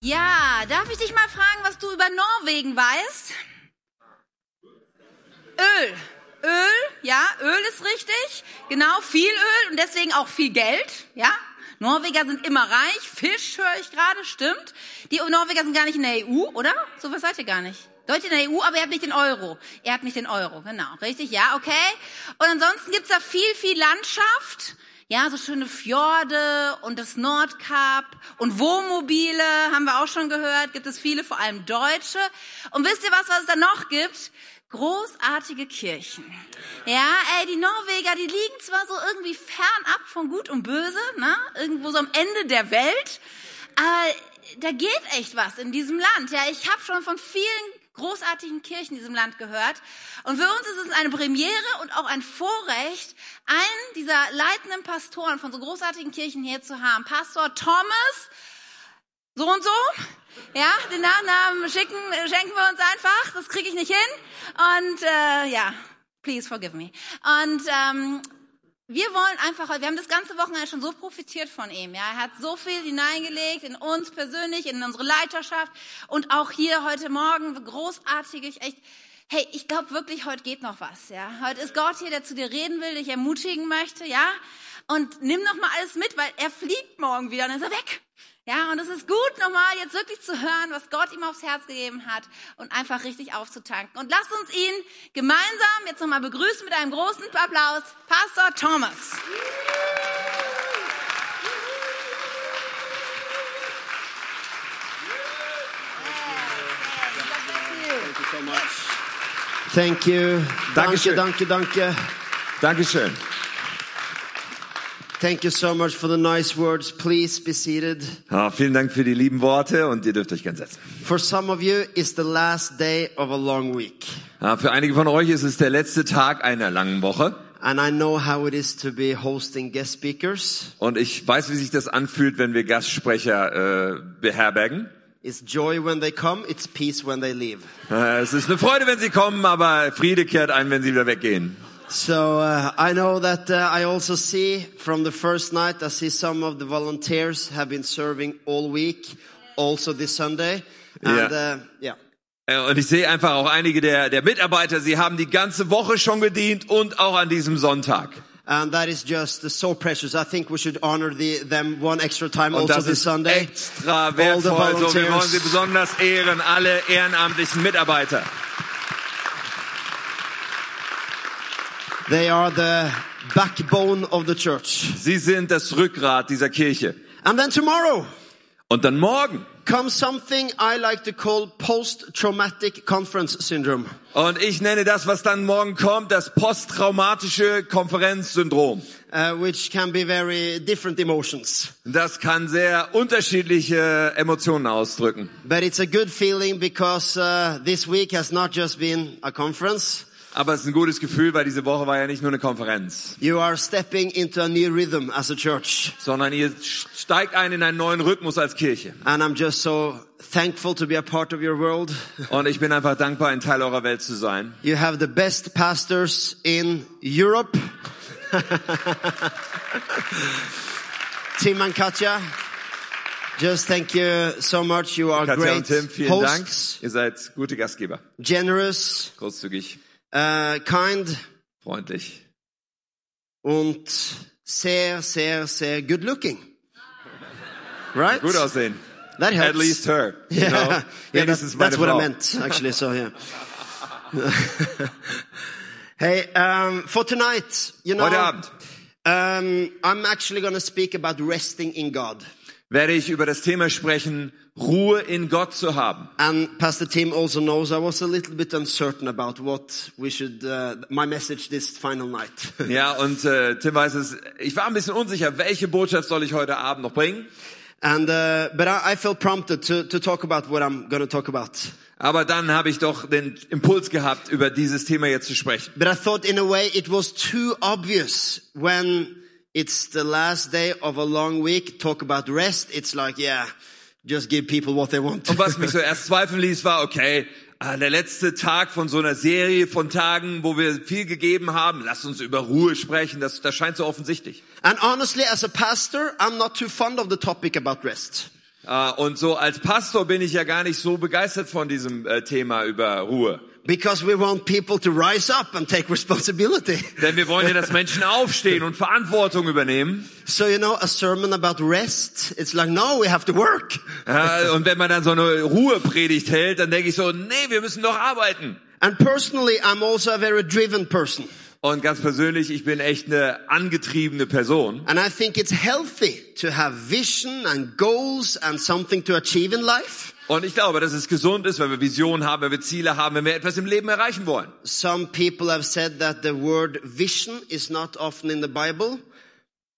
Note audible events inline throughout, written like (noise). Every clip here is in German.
Ja, darf ich dich mal fragen, was du über Norwegen weißt? Öl. Öl, ja, Öl ist richtig. Genau, viel Öl und deswegen auch viel Geld, ja. Norweger sind immer reich. Fisch höre ich gerade, stimmt. Die Norweger sind gar nicht in der EU, oder? So was seid ihr gar nicht. Leute in der EU, aber ihr habt nicht den Euro. Ihr habt nicht den Euro, genau. Richtig, ja, okay. Und ansonsten gibt's da viel, viel Landschaft. Ja, so schöne Fjorde und das Nordkap und Wohnmobile, haben wir auch schon gehört, gibt es viele, vor allem Deutsche. Und wisst ihr was, was es da noch gibt? Großartige Kirchen. Ja, ey, die Norweger, die liegen zwar so irgendwie fernab von Gut und Böse, ne? Irgendwo so am Ende der Welt, aber da geht echt was in diesem Land. Ja, ich habe schon von vielen großartigen Kirchen in diesem Land gehört. Und für uns ist es eine Premiere und auch ein Vorrecht, einen dieser leitenden Pastoren von so großartigen Kirchen hier zu haben. Pastor Thomas, so und so. Ja, den Nachnamen schicken, schenken wir uns einfach. Das kriege ich nicht hin. Und äh, ja, please forgive me. Und ähm, wir wollen einfach, wir haben das ganze Wochenende schon so profitiert von ihm. Ja, er hat so viel hineingelegt in uns persönlich, in unsere Leiterschaft und auch hier heute Morgen großartig. echt, hey, ich glaube wirklich, heute geht noch was. Ja, heute ist Gott hier, der zu dir reden will, dich ermutigen möchte. Ja, und nimm noch mal alles mit, weil er fliegt morgen wieder und dann ist er weg. Ja, und es ist gut, nochmal jetzt wirklich zu hören, was Gott ihm aufs Herz gegeben hat und einfach richtig aufzutanken. Und lasst uns ihn gemeinsam jetzt nochmal begrüßen mit einem großen Applaus. Pastor Thomas. Thank you. Danke, Dankeschön. danke, danke. Dankeschön. Thank you so much for the nice words. Please be seated. Ja, vielen Dank für die lieben Worte und ihr dürft euch gern setzen. For some of you, it's the last day of a long week. Ja, für einige von euch ist es der letzte Tag einer langen Woche. And I know how it is to be hosting guest speakers. Und ich weiß, wie sich das anfühlt, wenn wir Gastsprecher äh, beherbergen. It's joy when they come, it's peace when they leave. Äh, es ist eine Freude, wenn sie kommen, aber Friede kehrt ein, wenn sie wieder weggehen. So uh, I know that uh, I also see from the first night, I see some of the volunteers have been serving all week, also this Sunday. And Yeah. uh, yeah. Äh, Und ich sehe einfach auch einige der, der Mitarbeiter, sie haben die ganze Woche schon gedient und auch an diesem Sonntag. And that is just so precious. I think we should honor the, them one extra time Und also das this ist Sunday. extra All the wertvoll. So, wir volunteers. wollen sie besonders ehren, alle ehrenamtlichen Mitarbeiter. They are the backbone of the church. Sie sind das Rückgrat dieser Kirche. And then tomorrow Und dann morgen. comes something I like to call post-traumatic conference syndrome. Und ich nenne das, was dann morgen kommt, das posttraumatische Konferenzsyndrom. Uh, which can be very different emotions. Das kann sehr unterschiedliche Emotionen ausdrücken. But it's a good feeling because uh, this week has not just been a conference. Aber es ist ein gutes Gefühl, weil diese Woche war ja nicht nur eine Konferenz, You are stepping into a new rhythm as a church. sondern ihr steigt ein in einen neuen Rhythmus als Kirche. And I'm just so thankful to be a part of your world. Und ich bin einfach dankbar, ein Teil eurer Welt zu sein. You have the best pastors in Europe. (laughs) Tim and Katja, just thank you so much. You are Katja great und Tim, vielen hosts, Dank. Ihr seid gute Gastgeber. generous, Großzügig, uh, kind freundlich und sehr, sehr, sehr good looking. Right? gut aussehen. That helps. At least her. You know? (laughs) yeah, yeah that, that's what I meant actually. So yeah. (laughs) hey, um, for tonight, you know, um, I'm actually going to speak about resting in God. Werde ich über das Thema sprechen, Ruhe in Gott zu haben. And Pastor Tim also knows I was a little bit uncertain about what we should, uh, my message this final night. (laughs) Ja, und äh, Tim weiß es, ich war ein bisschen unsicher, welche Botschaft soll ich heute Abend noch bringen? and, uh, but I, I felt prompted to, to talk about what I'm going to talk about. Aber dann habe ich doch den Impuls gehabt, über dieses Thema jetzt zu sprechen. But I thought in a way it was too obvious when it's the last day of a long week, talk about rest. It's like, yeah, just give people what they want. Und was mich so (laughs) erst zweifeln ließ, war, okay, ah, der letzte Tag von so einer Serie von Tagen, wo wir viel gegeben haben, lass uns über Ruhe sprechen, das, das scheint so offensichtlich. and honestly, as a pastor, I'm not too fond of the topic about rest. Äh, Und so als Pastor bin ich ja gar nicht so begeistert von diesem äh, Thema über Ruhe. Because we want people to rise up and take responsibility. (laughs) Denn wir wollen ja, dass Menschen aufstehen und Verantwortung übernehmen. So, you know, a sermon about rest, it's like, no, we have to work. (laughs) Ja, und wenn man dann so eine Ruhepredigt hält, dann denke ich so, nee, wir müssen doch arbeiten. And personally, I'm also a very driven person. Und ganz persönlich, ich bin echt eine angetriebene Person. And I think it's healthy to have vision and goals and something to achieve in life. Und ich glaube, dass es gesund ist, wenn wir Visionen haben, wenn wir Ziele haben, wenn wir etwas im Leben erreichen wollen. Some people have said that the word vision is not often in the Bible,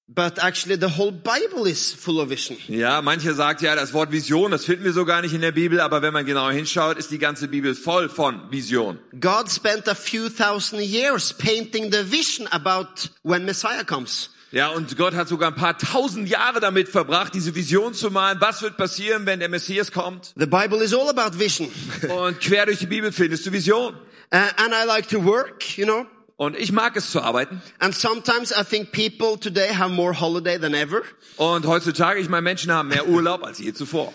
but actually the whole Bible is full of vision. Ja, manche sagt ja, das Wort Vision, das finden wir so gar nicht in der Bibel, aber wenn man genau hinschaut, ist die ganze Bibel voll von Vision. God spent a few thousand years painting the vision about when Messiah comes. Ja, und Gott hat sogar ein paar tausend Jahre damit verbracht, diese Vision zu malen. Was wird passieren, wenn der Messias kommt? The Bible is all about vision. Und quer durch die Bibel findest du Vision. Uh, and I like to work, you know. Und ich mag es zu arbeiten. And sometimes I think people today have more holiday than ever. Und heutzutage, ich meine, Menschen haben mehr Urlaub als je zuvor.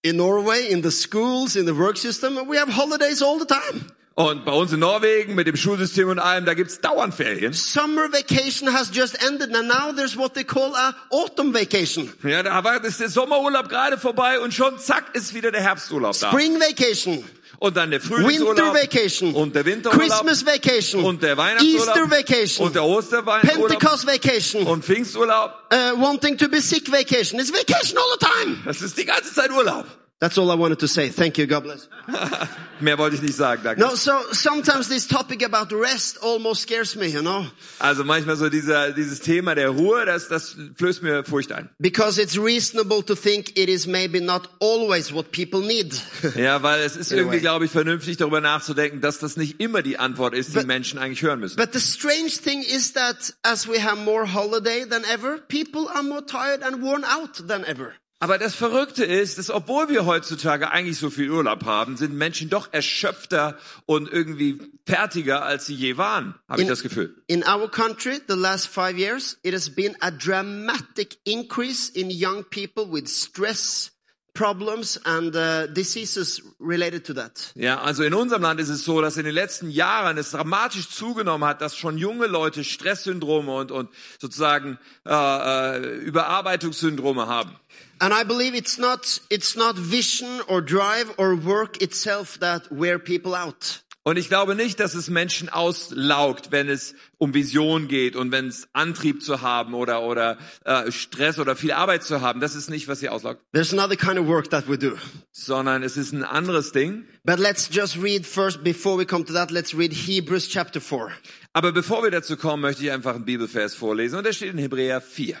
In Norway, in the schools, in the work system, we have holidays all the time. Und bei uns in Norwegen mit dem Schulsystem und allem, da gibt's dauernd Ferien. Summer vacation has just ended and now there's what they call a autumn vacation. Ja, da war ist der Sommerurlaub gerade vorbei und schon zack ist wieder der Herbsturlaub da. Spring vacation, Und dann der winter Frühlingsurlaub vacation, und der Winterurlaub Christmas vacation, und der Weihnachtsurlaub Easter vacation, und der Osterweinurlaub Pentecost vacation, und Pfingsturlaub. uh, wanting to be sick vacation. It's vacation all the time. Das ist die ganze Zeit Urlaub. That's all I wanted to say. Thank you. God bless. (laughs) Mehr wollte ich nicht sagen, danke. No, so sometimes this topic about rest almost scares me, you know, Also manchmal so dieser, dieses Thema der Ruhe, das, das flößt mir Furcht ein. because it's reasonable to think it is maybe not always what people need. (laughs) Ja, weil es ist irgendwie, glaube ich, vernünftig darüber nachzudenken, dass das nicht immer die Antwort ist, die But- Menschen eigentlich hören müssen. But the strange thing is that as we have more holiday than ever, people are more tired and worn out than ever. Aber das Verrückte ist, dass obwohl wir heutzutage eigentlich so viel Urlaub haben, sind Menschen doch erschöpfter und irgendwie fertiger, als sie je waren, habe ich das Gefühl. In our country, the last five years, it has been a dramatic increase in young people with stress problems and uh, diseases related to that. Ja, also in unserem Land ist es so, dass in den letzten Jahren es dramatisch zugenommen hat, dass schon junge Leute Stresssyndrome und, und sozusagen äh, äh, Überarbeitungssyndrome haben. And I believe it's not, it's not vision or drive or work itself that wear people out. Und ich glaube nicht, dass es Menschen auslaugt, wenn es um Vision geht und wenn es Antrieb zu haben oder oder äh, Stress oder viel Arbeit zu haben. Das ist nicht, was sie auslaugt, There's another kind of work that we do. sondern es ist ein anderes Ding. But let's just read first, before we come to that, let's read Hebrews chapter 4. Aber bevor wir dazu kommen, möchte ich einfach einen Bibelvers vorlesen und der steht in Hebräer 4.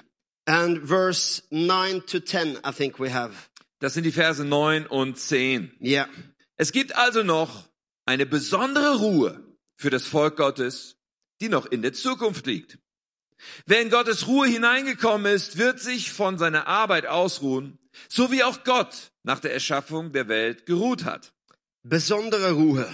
And verse 9 to 10, I think we have. Das sind die Verse 9 und 10. Yeah. Es gibt also noch eine besondere Ruhe für das Volk Gottes, die noch in der Zukunft liegt. Wer in Gottes Ruhe hineingekommen ist, wird sich von seiner Arbeit ausruhen, so wie auch Gott nach der Erschaffung der Welt geruht hat. Besondere Ruhe.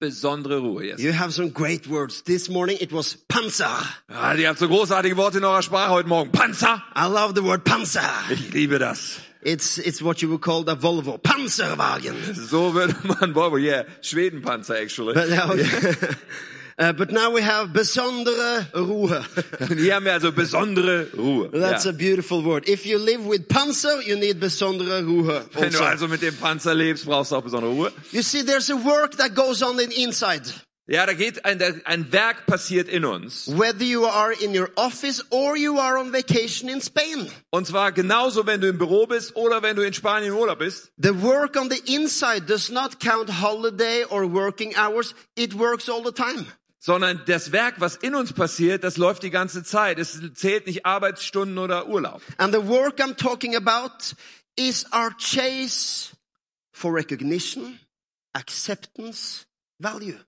Besondere Ruhe, yes. You have some great words. This morning it was Panzer. Ah, ihr habt so großartige Worte in eurer Sprache heute Morgen. Panzer! I love the word Panzer. Ich liebe das. It's, it's what you would call the Volvo. Panzerwagen. So würde man Volvo, yeah, Schwedenpanzer actually. But now, (laughs) uh, but now we have besondere Ruhe. (laughs) Hier haben wir also besondere Ruhe. That's Ja. a beautiful word. If you live with Panzer, you need besondere Ruhe. Wenn du also. also mit dem Panzer lebst, brauchst du auch besondere Ruhe. You see, there's a work that goes on in inside. Ja, da geht ein, ein Werk passiert in uns. Whether you are in your office or you are on vacation in Spain. Und zwar genauso, wenn du im Büro bist oder wenn du in Spanien im Urlaub bist. The work on the inside does not count holiday or working hours. It works all the time. Sondern das Werk, was in uns passiert, das läuft die ganze Zeit. Es zählt nicht Arbeitsstunden oder Urlaub. And the work I'm talking about is our chase for recognition, acceptance, value.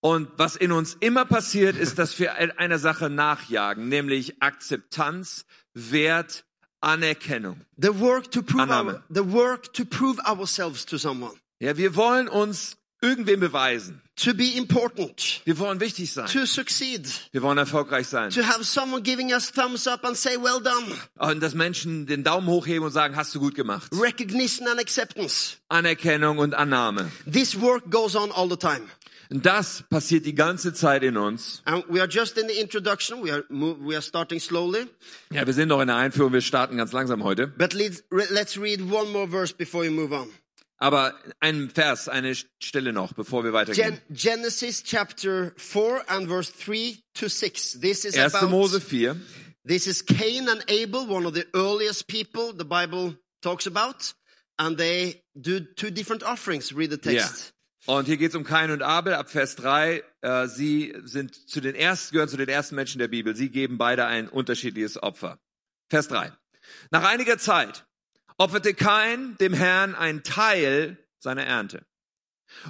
Und was in uns immer passiert, ist, dass wir einer Sache nachjagen, nämlich Akzeptanz, Wert, Anerkennung. The work to prove Annahme. our, the work to prove ourselves to someone. Ja, wir wollen uns irgendwem beweisen. to be important, Wir wollen wichtig sein. to succeed, Wir wollen erfolgreich sein. to have someone giving us thumbs up and say, well done, Und dass Menschen den Daumen hochheben und sagen, hast du gut gemacht. recognition and acceptance. Anerkennung und Annahme. This work goes on all the time. Und das passiert die ganze Zeit in uns. And we are just in the introduction. We are, mo- we are starting slowly. Ja, wir sind noch in der Einführung, wir starten ganz langsam heute. But let's read one more verse before we move on. Aber ein Vers, eine Stelle noch, bevor wir weitergehen. Gen- Genesis chapter 4 and verse 3 to 6. This is 1. about, Mose 4. this is Cain and Abel, one of the earliest people the Bible talks about. And they do two different offerings. Read the Ja. text. Und hier geht es um Kain und Abel ab Vers 3. Äh, sie sind zu den ersten, gehören zu den ersten Menschen der Bibel. Sie geben beide ein unterschiedliches Opfer. Vers 3. Nach einiger Zeit opferte Kain dem Herrn einen Teil seiner Ernte.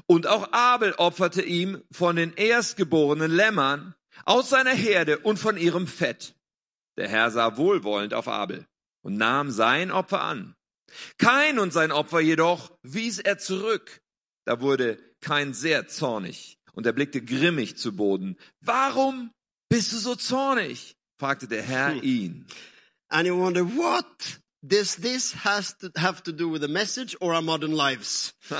Und auch Abel opferte ihm von den erstgeborenen Lämmern aus seiner Herde und von ihrem Fett. Der Herr sah wohlwollend auf Abel und nahm sein Opfer an. Kain und sein Opfer jedoch wies er zurück. Da wurde Kain sehr zornig und er blickte grimmig zu Boden. Warum bist du so zornig? fragte der Herr ihn. And you wonder, what does this has to have to do with the message or our modern lives? (laughs)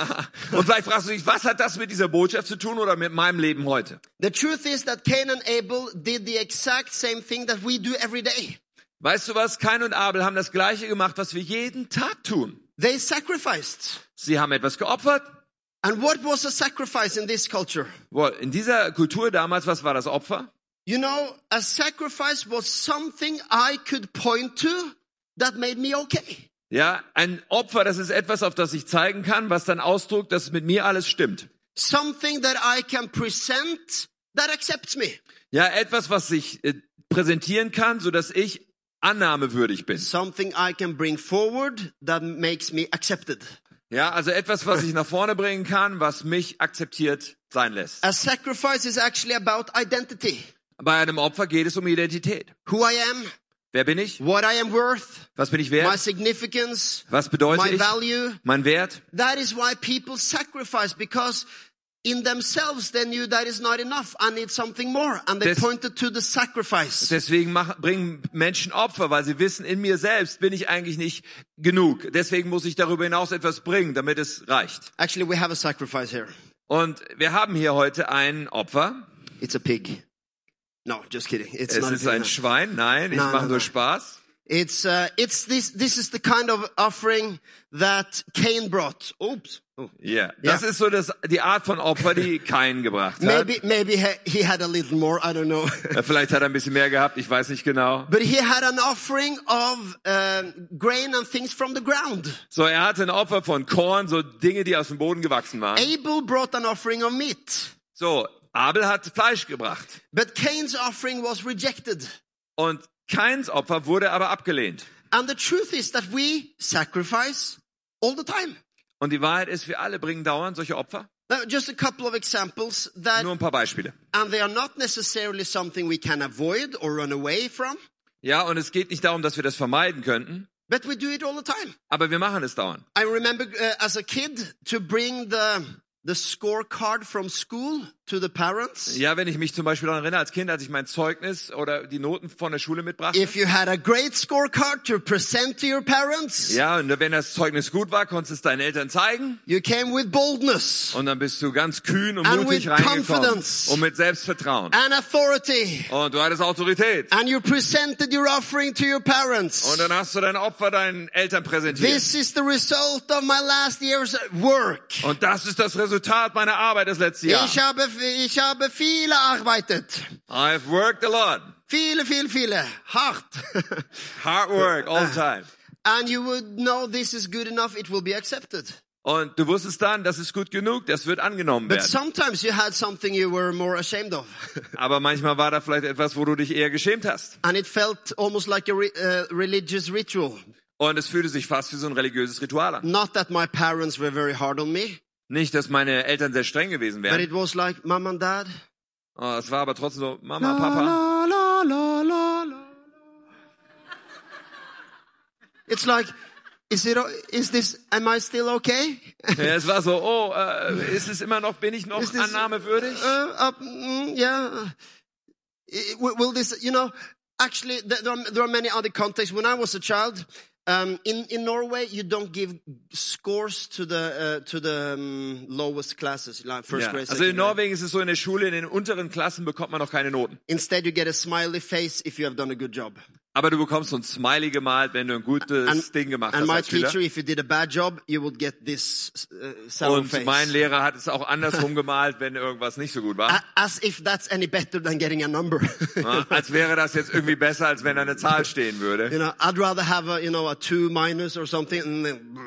und vielleicht fragst du dich, was hat das mit dieser Botschaft zu tun oder mit meinem Leben heute? The truth is that Cain and Abel did the exact same thing that we do every day. Weißt du was? Kain und Abel haben das Gleiche gemacht, was wir jeden Tag tun. They sacrificed. Sie haben etwas geopfert. And what was a sacrifice in this culture? Boah, In dieser Kultur damals, was war das Opfer? You know, a sacrifice was something I could point to that made me okay. Ja, ein Opfer, das ist etwas, auf das ich zeigen kann, was dann ausdrückt, dass mit mir alles stimmt. Something that I can present that accepts me. Ja, etwas, was ich äh, präsentieren kann, so dass ich annahmewürdig bin. Something I can bring forward that makes me accepted. Ja, also etwas, was ich nach vorne bringen kann, was mich akzeptiert sein lässt. A sacrifice is actually about identity. Bei einem Opfer geht es um Identität. Who I am, Wer bin ich? what I am worth, Was bin ich my wert? significance, Was bedeutet my ich? value. Mein Wert? That is why people sacrifice because in themselves they knew that is not enough. I need something more. And they Des- pointed to the sacrifice. Deswegen machen, bringen Menschen Opfer, weil sie wissen, in mir selbst bin ich eigentlich nicht genug. Deswegen muss ich darüber hinaus etwas bringen, damit es reicht. Actually, we have a sacrifice here. Und wir haben hier heute ein Opfer. It's a pig. No, just kidding. It's Es ist ein no. Schwein. Nein, ich mache nein, nur nein. Spaß. It's uh, it's this. This is the kind of offering that Cain brought. Oops. Oh. Ja, das ist so das, die Art von Opfer, die (laughs) Kain gebracht hat. Maybe maybe he, had a little more. I don't know. Vielleicht hat er ein bisschen mehr gehabt, ich weiß nicht genau. but he had an offering of uh, grain and things from the ground. So, er hatte ein Opfer von Korn, so Dinge, die aus dem Boden gewachsen waren. Abel brought an offering of meat, So, Abel hat Fleisch gebracht. but Cain's offering was rejected. Und Kains Opfer wurde aber abgelehnt. And the truth is that we sacrifice all the time. Und die Wahrheit ist, wir alle bringen dauernd solche Opfer. Just a couple of examples that, Nur ein paar Beispiele. and they are not necessarily something we can avoid or run away from, Ja, und es geht nicht darum, dass wir das vermeiden könnten, but we do it all the time. aber wir machen es dauernd. I remember uh, as a kid to bring the the scorecard from school to the parents. Ja, wenn ich mich zum Beispiel daran erinnere, als Kind, als ich mein Zeugnis oder die Noten von der Schule mitbrachte. If you had a great scorecard to present to your parents, Ja, und wenn das Zeugnis gut war, konntest du es deinen Eltern zeigen. you came with boldness Und dann bist du ganz kühn und And mutig with reingekommen. confidence. Und mit Selbstvertrauen. and authority, Und du hattest Autorität. and you presented your offering to your parents. Und dann hast du dein Opfer deinen Eltern präsentiert. This is the result of my last year's work. Und das ist das Resultat meiner Arbeit des letzten Ich Jahres. habe, ich habe viele arbeitet. I've worked a lot. Viele, viele, viele. Hart. (laughs) Hard work all the time. and you would know this is good enough, it will be accepted. Und du wusstest dann, das ist gut genug, das wird angenommen But werden. sometimes you had something you were more ashamed of. (laughs) Aber manchmal war da vielleicht etwas, wo du dich eher geschämt hast. and it felt almost like a re- uh, religious ritual. Und es fühlte sich fast wie so ein religiöses Ritual an. Not that my parents were very hard on me, Nicht, dass meine Eltern sehr streng gewesen but wären. it was like, Mom and Dad. Oh, es war aber trotzdem so, Mama, Papa. La, la, la, la. It's like, Is it? Is this? Am I still okay? Ja, es war so, oh, äh, (laughs) ist es immer noch, bin ich noch das- annahmewürdig? Uh, uh, mm, yeah. Uh, will this? You know, actually, th- there are, there are many other contexts. When I was a child. Um, in in Norway, you don't give scores to the uh, to the um, lowest classes, like first Ja. grade. Also in. Norwegen ist es so, in der Schule, in den unteren Klassen bekommt man noch keine Noten. Instead, you get a smiley face if you have done a good job. Aber du bekommst so ein Smiley gemalt, wenn du ein gutes And- Ding gemacht And hast my teacher, if you did a bad job, you would get this uh, Und face. mein Lehrer hat es auch andersrum (laughs) gemalt, wenn irgendwas nicht so gut war. As if that's any better than getting a number. Ja, Als wäre das jetzt irgendwie besser, als wenn da eine Zahl stehen würde. you know, I'd rather have a you know a two minus or something. Then,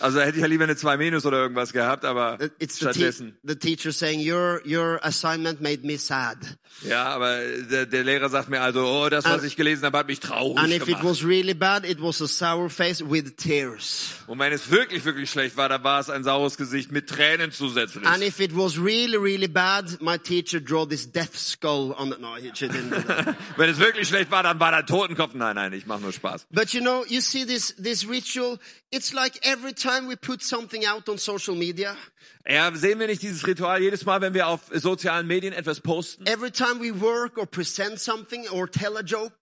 Also hätte ich ja lieber eine 2 Minus oder irgendwas gehabt, aber it's the, te- stattdessen. the teacher saying your your assignment made me sad. Ja, aber der, der Lehrer sagt mir also, oh, das, was And- ich gelesen habe, hat mich traurig And if it gemacht. was really bad, it was a sour face with tears. Und wenn es wirklich, wirklich schlecht war, dann war es ein saures Gesicht mit Tränen zusätzlich. And if it was really really bad, my teacher drew this death skull on. The, no, he didn't. (laughs) Wenn es wirklich schlecht war, dann war da ein Totenkopf. Nein, nein, ich mache nur Spaß. But you know, you see this, this ritual, it's like every time we put something out on social media, Ja, sehen wir nicht dieses Ritual jedes Mal, wenn wir auf sozialen Medien etwas posten? every time we work or present something or tell a joke,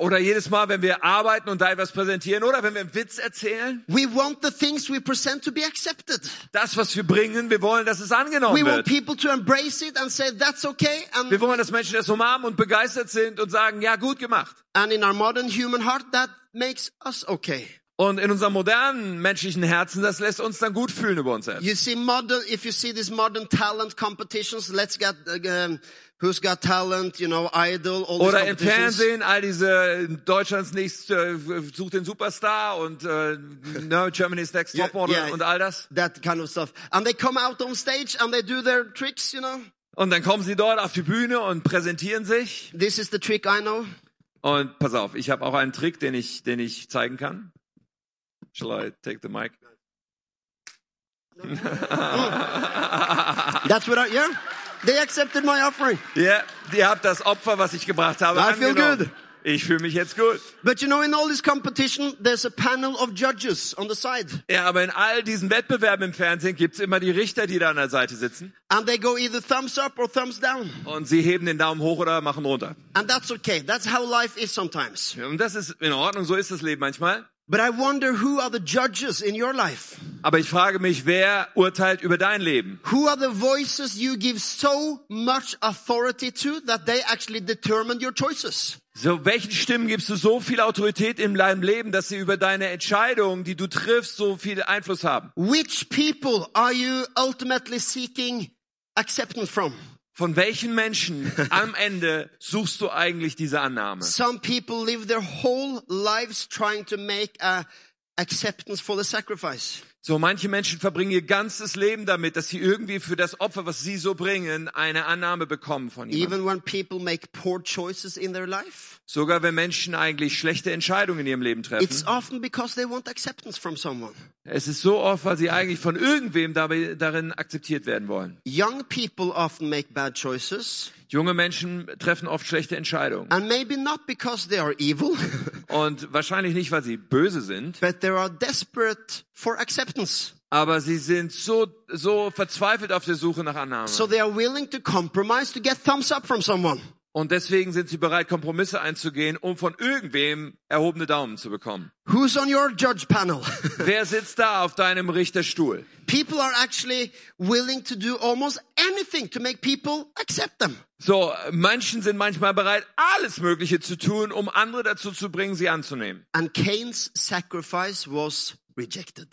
Oder jedes Mal, wenn wir arbeiten und da etwas präsentieren? Oder wenn wir einen Witz erzählen? we want the things we present to be accepted. Das, was wir bringen, wir wollen, dass es We angenommen want wird. people to embrace it and say, that's okay. Wir And, wollen, dass Menschen das umarmen und begeistert sind und sagen, ja, gut gemacht. and in our modern human heart, that makes us okay. Und in unserem modernen menschlichen Herzen, das lässt uns dann gut fühlen über uns selbst. You see modern, if you see these modern talent competitions, let's get, um, who's got talent, you know, idol, all Oder im. Fernsehen all diese Deutschlands nächst äh, sucht den Superstar und äh, no, Germany's Next Yeah, Topmodel yeah. und all das. That kind of stuff. And they come out on stage and they do their tricks, you know. Und dann kommen sie dort auf die Bühne und präsentieren sich. This is the trick I know. Und pass auf, ich habe auch einen Trick, den ich, den ich zeigen kann. Shall I take the mic? That's what I, yeah. They accepted my offering. Ja, ihr habt das Opfer, was ich gebracht habe, I feel angenommen. good. Ich fühle mich jetzt gut. But you know, in all this competition, there's a panel of judges on the side. Ja, aber in all diesen Wettbewerben im Fernsehen gibt's immer die Richter, die da an der Seite sitzen. And they go either thumbs up or thumbs down. Und sie heben den Daumen hoch oder machen runter. And that's okay. That's how life is sometimes. Und das ist in Ordnung, so ist das Leben manchmal. But I wonder who are the judges in your life? Aber ich frage mich, wer urteilt über dein Leben? Who are the voices you give so much authority to that they actually determine your choices? So, welchen Stimmen gibst du so viel Autorität in deinem Leben, dass sie über deine Entscheidungen, die du triffst, so viel Einfluss haben? Which people are you ultimately seeking acceptance from? Von welchen Menschen (laughs) am Ende suchst du eigentlich diese Annahme? Some people live their whole lives trying to make a acceptance for the sacrifice. So, manche Menschen verbringen ihr ganzes Leben damit, dass sie irgendwie für das Opfer, was sie so bringen, eine Annahme bekommen von jemandem. Even when people make poor choices in their life, Sogar wenn Menschen eigentlich schlechte Entscheidungen in ihrem Leben it's treffen. often because they want acceptance from someone. Es ist so oft, weil sie eigentlich von irgendwem dabei, darin akzeptiert werden wollen. Young people often make bad choices, Junge Menschen treffen oft schlechte Entscheidungen. and maybe not because they are evil, (laughs) Und wahrscheinlich nicht, weil sie böse sind, but they are desperate for acceptance. aber sie sind so, so verzweifelt auf der Suche nach Annahme. So they are willing to compromise to get thumbs up from someone. Und deswegen sind sie bereit, Kompromisse einzugehen, um von irgendwem erhobene Daumen zu bekommen. Who's on your judge panel? (laughs) (laughs) Wer sitzt da auf deinem Richterstuhl? people are actually willing to do almost anything to make people accept them. So, Menschen sind manchmal bereit, alles Mögliche zu tun, um andere dazu zu bringen, sie anzunehmen. And Cain's sacrifice was rejected.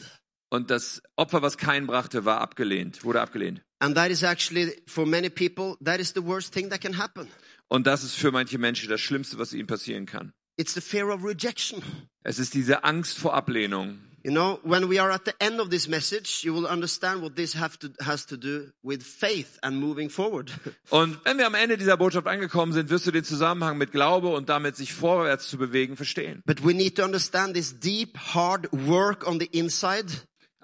Und das Opfer, was Kain brachte, war abgelehnt, wurde abgelehnt. And that is actually, for many people, that is the worst thing that can happen. Und das ist für manche Menschen das Schlimmste, was ihnen passieren kann. It's the fear of rejection. Es ist diese Angst vor Ablehnung. You know, when we are at the end of this message, you will understand what this to, has to do with faith and moving forward. (laughs) Und wenn wir am Ende dieser Botschaft angekommen sind, wirst du den Zusammenhang mit Glaube und damit sich vorwärts zu bewegen verstehen. But we need to understand this deep, hard work on the inside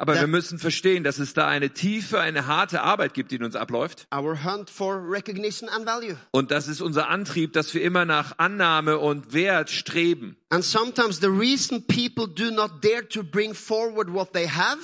Aber wir müssen verstehen, dass es da eine tiefe, eine harte Arbeit gibt, die in uns abläuft. our hunt for recognition and value. Und das ist unser Antrieb, dass wir immer nach Annahme und Wert streben. And sometimes the reason people do not dare to bring forward what they have,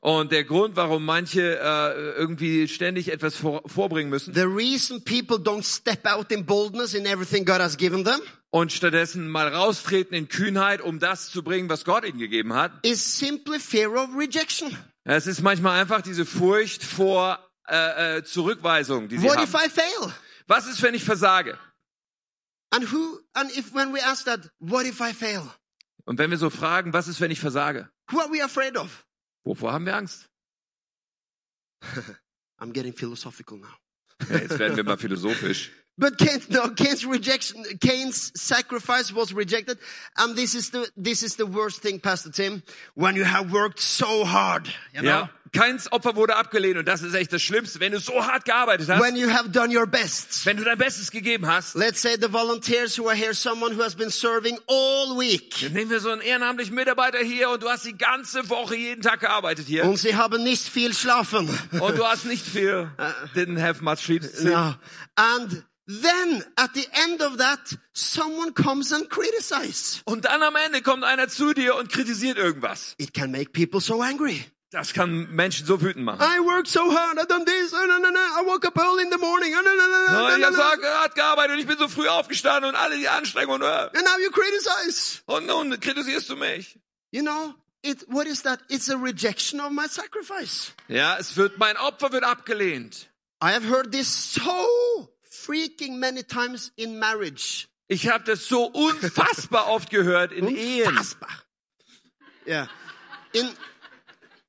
Und der Grund, warum manche äh, irgendwie ständig etwas vor, vorbringen müssen the reason people don't step out in boldness in everything God has given them, und stattdessen mal raustreten in Kühnheit, um das zu bringen, was Gott ihnen gegeben hat. is simply fear of rejection. Es ist manchmal einfach diese Furcht vor äh, äh, Zurückweisung, die sie What if haben. I fail? Was ist, wenn ich versage? And who, and if when we ask that, what if I fail? Und wenn wir so fragen, was ist, wenn ich versage? Who are we afraid of? Wovor haben wir Angst? (laughs) I'm getting philosophical now. Ja, jetzt werden wir mal (laughs) philosophisch. But Cain's, no, Cain's rejection, Cain's sacrifice was rejected. And this is the, this is the worst thing, Pastor Tim, when you have worked so hard, you know? Ja, keins Opfer wurde abgelehnt und das ist echt das Schlimmste, wenn du so hart gearbeitet hast, When you have done your best. wenn du dein Bestes gegeben hast. Let's say the volunteers who are here, someone who has been serving all week. Dann nehmen wir so einen ehrenamtlichen Mitarbeiter hier und du hast die ganze Woche jeden Tag gearbeitet hier Und sie haben nicht viel schlafen. und du hast nicht viel, (laughs) didn't have much sleep. No. And then at the end of that, someone comes and criticizes. Und dann am Ende kommt einer zu dir und kritisiert irgendwas. It can make people so angry. Das kann Menschen so wütend machen. I worked so hard. I done this. Uh, no, no, no. I woke up early in the morning. Uh, no, no, no, no, ich no, hab no. so hart gearbeitet und ich bin so früh aufgestanden und alle die Anstrengungen. And now you criticize. Und nun kritisierst du mich. You know, it, what is that? It's a rejection of my sacrifice. Ja, es wird, mein Opfer wird abgelehnt. I have heard this so freaking many times in marriage. Ich habe das so unfassbar (laughs) oft gehört in Ehen. Unfassbar. Yeah. In,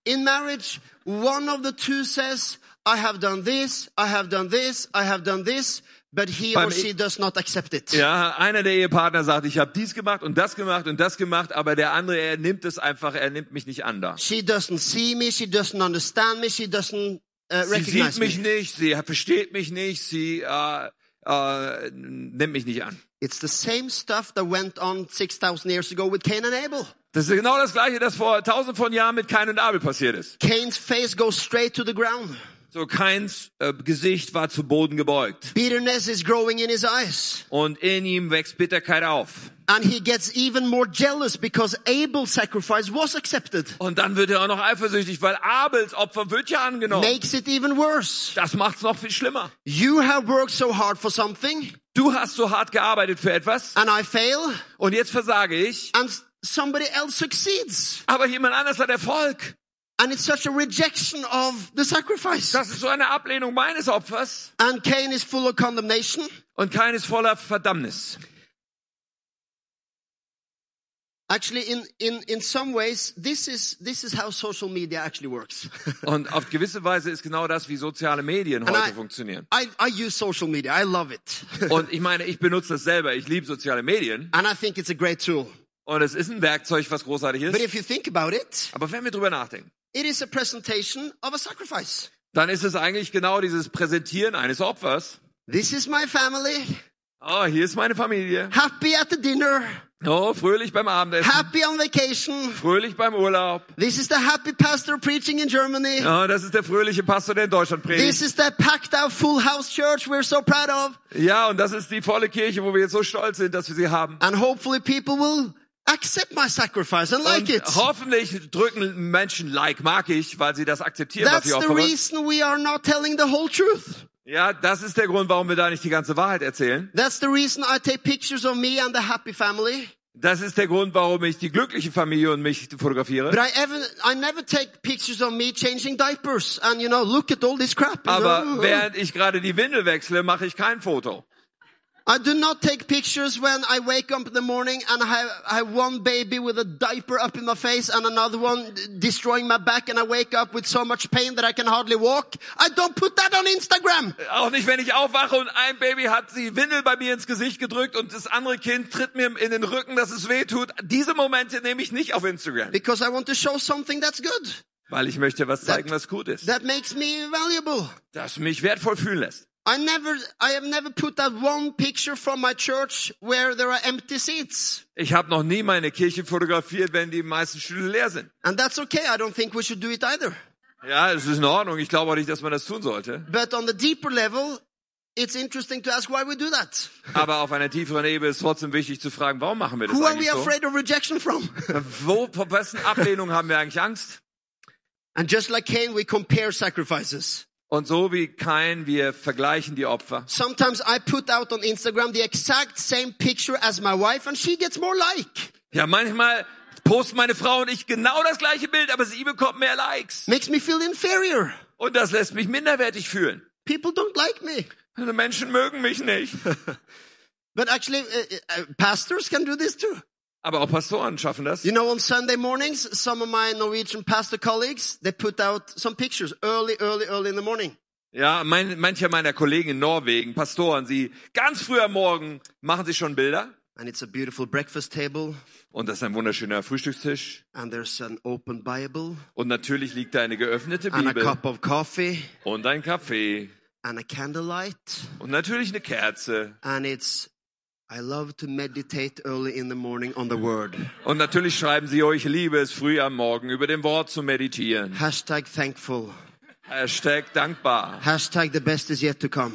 in marriage, one of the two says, I have done this, I have done this, I have done this, but he or she E- does not accept it. Ja, einer der Ehepartner sagt, ich habe dies gemacht und das gemacht und das gemacht, aber der andere, er nimmt es einfach, er nimmt mich nicht an da. She doesn't see me, she doesn't understand me, she doesn't uh, Sie sieht mich me. nicht, sie versteht mich nicht, sie äh, äh, nimmt mich nicht an. It's the same stuff that went on 6,000 years ago with Cain and Abel. Das ist genau das Gleiche, das vor tausend von Jahren mit Kain und Abel passiert ist. Cain's face goes straight to the ground. So Kains äh, Gesicht war zu Boden gebeugt Bitterness is growing in his eyes. und in ihm wächst Bitterkeit auf. And he gets even more jealous because Abel's sacrifice was accepted. Und dann wird er auch noch eifersüchtig, weil Abels Opfer wird ja angenommen. Makes it even worse. Das macht's noch viel schlimmer. You have worked so hard for something Du hast so hart gearbeitet für etwas and I fail und jetzt versage ich, and somebody else succeeds. aber jemand anders hat Erfolg. And it's such a rejection of the sacrifice. Das ist so eine Ablehnung meines Opfers And Cain is full of condemnation. und Kain ist voller Verdammnis. Actually, in, in, in some ways, this is, this is how social media actually works. (laughs) Und auf gewisse Weise ist genau das, wie soziale Medien And heute I, funktionieren. I, I use social media. I love it. (laughs) Und ich meine, ich benutze das selber. Ich liebe soziale Medien and I think it's a great tool. und es ist ein Werkzeug, was großartig But ist. if you think about it, Aber wenn wir drüber nachdenken, it is a presentation of a sacrifice. dann ist es eigentlich genau dieses Präsentieren eines Opfers. This is my family. Oh, hier ist meine Familie. Happy at the dinner. Oh, fröhlich beim Abendessen. Happy on vacation. Fröhlich beim Urlaub. This is the happy pastor preaching in Germany. Oh, das ist der fröhliche Pastor, der in Deutschland This predigt. is the packed out full house church we're so proud of. Ja, und das ist die volle Kirche, wo wir jetzt so stolz sind, dass wir sie haben. And hopefully people will accept my sacrifice and like Und it. hoffentlich drücken Menschen Like mag ich, weil sie das akzeptieren, was That's ich the opfere. reason we are not telling the whole truth. Ja, das ist der Grund, warum wir da nicht die ganze Wahrheit erzählen. That's the reason I take pictures of me and the happy family. Das ist der Grund, warum ich die glückliche Familie und mich fotografiere. But I ever, I never take pictures of me changing diapers and you know, look at all this crap. Aber know. während ich gerade die Windel wechsle, mache ich kein Foto. I do not take pictures when I wake up in the morning and I have, I have one baby with a diaper up in my face and another one destroying my back and I wake up with so much pain that I can hardly walk. I don't put that on Instagram. Auch nicht, wenn ich aufwache und ein Baby hat die Windel bei mir ins Gesicht gedrückt und das andere Kind tritt mir in den Rücken, dass es weh tut. Diese Momente nehme ich nicht auf Instagram, Because I want to show something that's good. weil ich möchte was zeigen, was gut ist, That makes me valuable. das mich wertvoll fühlen lässt. I never, I have never put that one picture from my church where there are empty seats. Ich habe noch nie meine Kirche fotografiert, wenn die meisten Stühle leer sind. And that's okay. I don't think we should do it either. Ja, es ist in Ordnung. Ich glaube auch nicht, dass man das tun sollte. But on the deeper level, it's interesting to ask why we do that. Aber auf einer tieferen Ebene ist trotzdem wichtig zu fragen, warum machen wir das Who are eigentlich we so? afraid of rejection from? (laughs) Wo, vor wessen Ablehnung haben wir eigentlich Angst? and just like Cain, we compare sacrifices. Und so wie kein, wir vergleichen die Opfer. Sometimes I put out on Instagram the exact same picture as my wife and she gets more like. Ja, manchmal posten meine Frau und ich genau das gleiche Bild, aber sie bekommt mehr Likes. Makes me feel inferior. Und das lässt mich minderwertig fühlen. People don't like me. Die Menschen mögen mich nicht. (laughs) But actually, uh, uh, pastors can do this too. Aber auch Pastoren schaffen das. You know, on Sunday mornings, some of my Norwegian pastor colleagues, they put out some pictures early, early, early in the morning. Ja, mein, manche meiner Kollegen in Norwegen, Pastoren, sie ganz früh am Morgen machen sich schon Bilder. And it's a beautiful breakfast table, Und das ist ein wunderschöner Frühstückstisch. and there's an open Bible, Und natürlich liegt da eine geöffnete and a Bibel cup of coffee, und ein Kaffee and a candlelight. und natürlich eine Kerze. And it's, I love to meditate early in the morning on the word. Und natürlich schreiben sie euch, liebe es früh am Morgen über dem Wort zu meditieren. Hashtag thankful. Hashtag dankbar. Hashtag the best is yet to come.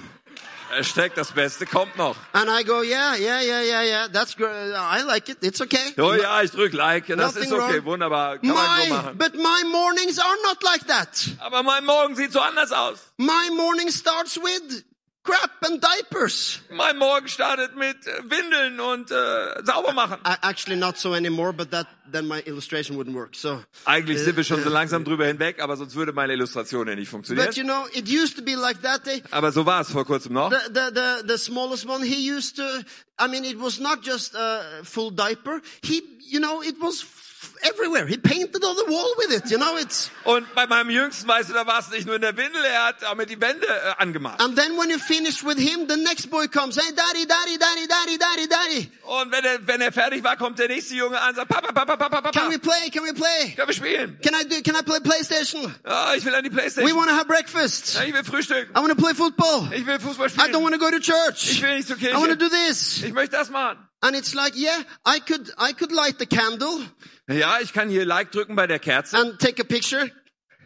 Hashtag das Beste kommt noch. And I go, yeah, yeah, yeah, yeah, yeah. That's great. I like it. It's okay. Oh ja, ich drück Like. Das Nothing ist okay, wrong. wunderbar. Kann man so My, machen. but my mornings are not like that. Aber mein Morgen sieht so anders aus. My morning starts with crap and diapers. Mein Morgen startet mit äh, Windeln und äh, sauber machen. I, actually, not so anymore, but that then my illustration wouldn't work. So, Eigentlich sind wir schon so langsam drüber hinweg, aber sonst würde meine Illustration ja nicht funktionieren. but you know, it used to be like that. They, Aber so war es vor kurzem noch. the, the, the, the smallest one, he used to, I mean, it was not just a full diaper. He, you know, it was everywhere. He painted on the wall with it. You know, it's, Und bei meinem Jüngsten, weißt du, da war es nicht nur in der Windel, er hat damit die Wände äh, angemacht. and then when you finish with him, the next boy comes, hey, daddy, daddy, daddy, daddy, daddy, daddy. Und wenn er, wenn er fertig war, kommt der nächste Junge an sagt, Papa, Papa, Papa, Papa, Can we play? Can we play? können wir spielen? Can I do, can I play PlayStation? Ah, ich will an die We Playstation. want to have breakfast. Ja, ich will frühstücken. I want to play football. Ich will Fußball I don't spielen. want to go to Ich church. will nicht zur I want to Kirche. do this. Ich möchte das machen. And it's like, yeah, I could, I could light the candle Ja, ich kann hier Like drücken bei der Kerze and take a picture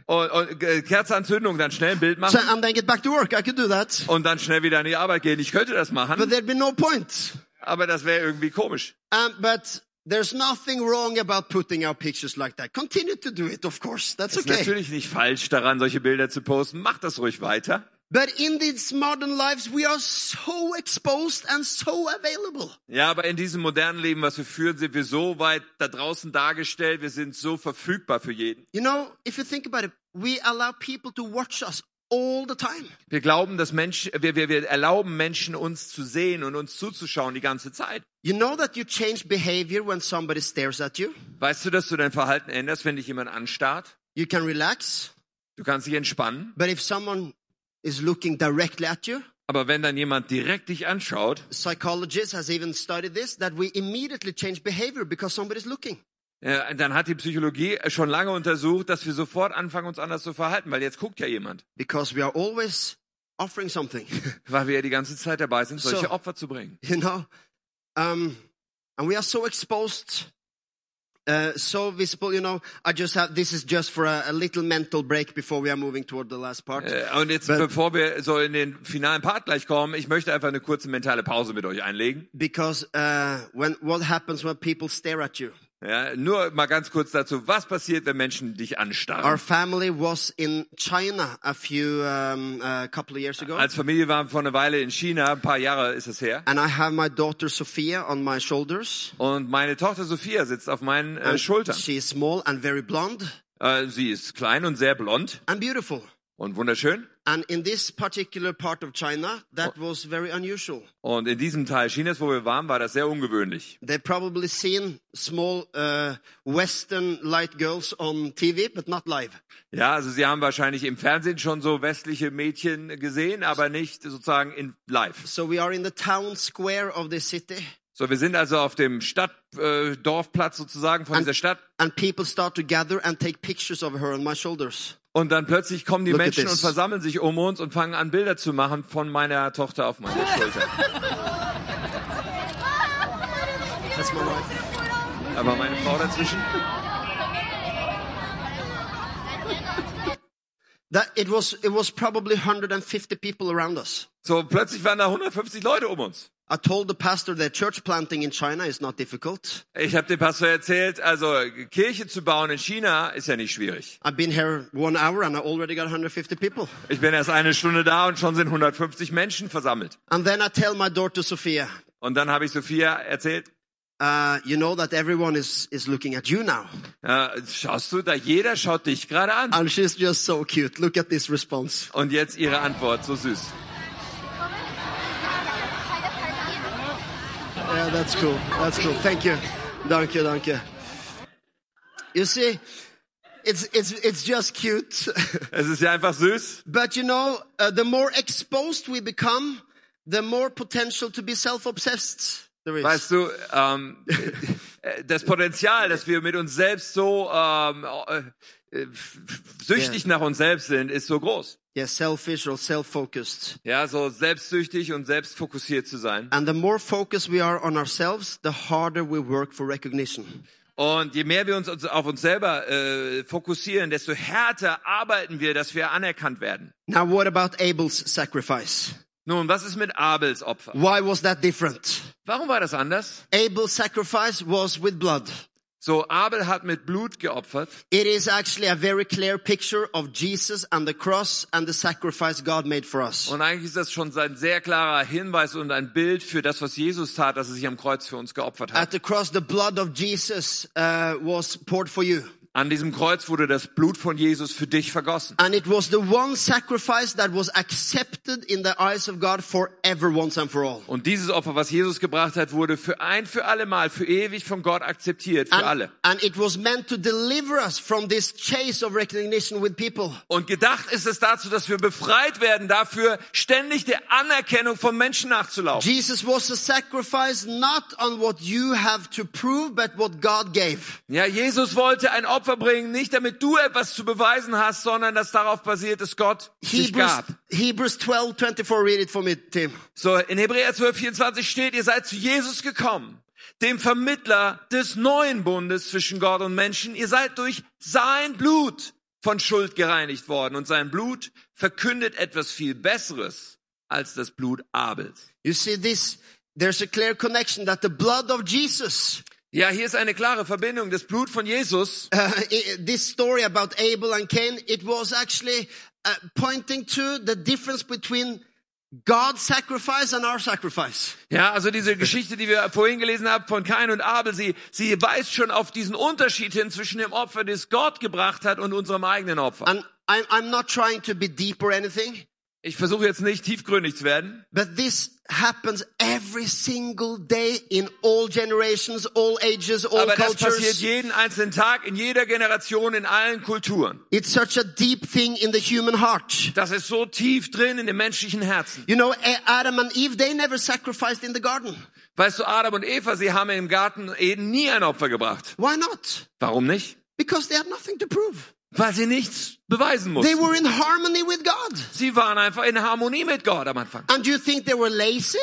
und, und äh, Kerzeanzündung, dann schnell ein Bild so, machen and then get back to work. I could do that. und dann schnell wieder an die Arbeit gehen. Ich könnte das But machen, there'd be no point. aber das wäre irgendwie komisch. Um, but there's nothing wrong about putting out pictures like that. Continue to do it, of course. That's Ist okay. natürlich nicht falsch daran, solche Bilder zu posten. Macht das ruhig weiter. But in these modern lives, we are so exposed and so available. Ja, aber in diesem modernen Leben, was wir führen, sind wir so weit da draußen dargestellt. Wir sind so verfügbar für jeden. You know, if you think about it, we allow people to watch us all the time. Wir glauben, dass Menschen, wir, wir, wir erlauben Menschen, uns zu sehen und uns zuzuschauen die ganze Zeit. You know that you change behavior when somebody stares at you? Weißt du, dass du dein Verhalten änderst, wenn dich jemand anstarrt? You can relax. Du kannst dich entspannen. But if someone is looking directly at you, Aber wenn dann jemand direkt dich anschaut, psychologist has even studied this, that we immediately change behavior because somebody's looking. äh, dann hat die Psychologie schon lange untersucht, dass wir sofort anfangen, uns anders zu verhalten, weil jetzt guckt ja jemand. (laughs) Because we are always offering something. (laughs) Weil wir ja die ganze Zeit dabei sind, solche So. Opfer zu bringen. you know? Um, and we are so exposed, uh, so visible, you know. I just have, this is just for a, a little mental break before we are moving toward the last part. Äh, Und jetzt, But- bevor wir so in den finalen Part gleich kommen, ich möchte einfach eine kurze mentale Pause mit euch einlegen. Because uh, when what happens when people stare at you? Ja, nur mal ganz kurz dazu, was passiert, wenn Menschen dich Our anstarren? family was in China a few um, a couple of years ago, Als Familie waren wir vor einer Weile in China, ein paar Jahre ist es her. and I have my daughter Sophia on my shoulders. Und meine Tochter Sophia sitzt auf meinen äh, Schultern. She is small and very blonde Äh, sie ist klein und sehr blond and beautiful. Und wunderschön. And in this particular part of China, that was very unusual. Und in diesem Teil Chinas, wo wir waren, war das sehr ungewöhnlich. They've probably seen small uh, Western light girls on TV, but not live. Ja, also sie haben wahrscheinlich im Fernsehen schon so westliche Mädchen gesehen, aber nicht sozusagen in live. So we are in the town square of the city, So, wir sind also auf dem Stadt, äh, Dorfplatz sozusagen von An- dieser Stadt. and people start to gather and take pictures of her on my shoulders. Und dann plötzlich kommen die Look Menschen und versammeln sich um uns und fangen an, Bilder zu machen von meiner Tochter auf meiner (laughs) Schulter. That's my wife. Aber meine Frau dazwischen. That it was it was probably 150 people around us. So, plötzlich waren da 150 Leute um uns. I told the pastor that church planting in China is not difficult. Ich habe dem Pastor erzählt, also Kirche zu bauen in China ist ja nicht schwierig. I've been here one hour and I already got 150 people. Ich bin erst eine Stunde da und schon sind 150 Menschen versammelt. And then I tell my daughter Sophia, Und dann habe ich Sophia erzählt, uh, you know that everyone is, is looking at you now. äh, schaust du, da jeder schaut dich gerade an. And she's just so cute. Look at this response. Und jetzt ihre Antwort, so süß. Yeah, that's cool. That's cool. Thank you. You. Thank you. See, it's, it's, it's just cute. Es ist ja einfach süß. but you know, uh, the more exposed we become, the more potential to be self-obsessed there is. Weißt du, ähm, äh, (laughs) das Potenzial, dass wir mit uns selbst so ähm, äh, süchtig nach uns selbst sind, ist so groß. Yeah, selfish or self-focused. Ja, so selbstsüchtig und selbstfokussiert zu sein. And the more focused we are on ourselves, the harder we work for recognition. Und je mehr wir uns uns auf uns selber äh, fokussieren, desto härter arbeiten wir, dass wir anerkannt werden. Now, what about Abel's sacrifice? Nun, was ist mit Abels Opfer? Why was that different? Warum war das anders? Abel's sacrifice was with blood. So, Abel hat mit Blut geopfert. It is actually a very clear picture of Jesus and the cross and the sacrifice God made for us. Und eigentlich ist das schon ein sehr klarer Hinweis und ein Bild für das, was Jesus tat, dass er sich am Kreuz für uns geopfert hat. At the cross, the blood of Jesus uh, was poured for you. An diesem Kreuz wurde das Blut von Jesus für dich vergossen. And it was the one sacrifice that was accepted in the eyes of God forever, once and for all. Und dieses Opfer, was Jesus gebracht hat, wurde für ein für alle Mal, für ewig von Gott akzeptiert, für And, alle. and it was meant to deliver us from this chase of recognition with people. Und gedacht ist es dazu, dass wir befreit werden, dafür ständig der Anerkennung von Menschen nachzulaufen. Jesus was a sacrifice not on what you have to prove, but what God gave. Ja, Jesus wollte ein Opfer bringen, nicht damit du etwas zu beweisen hast, sondern das darauf basiert, dass Gott Hebrews, gab. Hebrews 12, 24, read it for me, Tim. So, in Hebräer 12, 24 steht, ihr seid zu Jesus gekommen, dem Vermittler des neuen Bundes zwischen Gott und Menschen. Ihr seid durch sein Blut von Schuld gereinigt worden und sein Blut verkündet etwas viel Besseres als das Blut Abels. You see this, there's a clear connection that the blood of Jesus, Ja, hier ist eine klare Verbindung. Das Blut von Jesus, uh, this story about Abel and Cain, it was actually uh, pointing to the difference between God's sacrifice and our sacrifice. ja, also diese Geschichte, die wir vorhin gelesen haben von Kain und Abel, sie, sie weist schon auf diesen Unterschied hin zwischen dem Opfer, das Gott gebracht hat und unserem eigenen Opfer. And I'm, I'm not trying to be deep or anything, Ich versuche jetzt nicht tiefgründig zu werden, but this happens every single day in all generations, all ages, all aber das passiert cultures. jeden einzelnen Tag, in jeder Generation, in allen Kulturen. It's such a deep thing in the human heart. Das ist so tief drin in dem menschlichen Herzen. You know, Adam and Eve, they never sacrificed in the garden. Weißt du, Adam und Eva, sie haben im Garten Eden nie ein Opfer gebracht. Why not? Warum nicht? Because they had nothing to prove. Weil sie nichts beweisen They mussten. were in harmony with God. Sie waren einfach in Harmonie mit Gott am Anfang. And do you think they were lazy?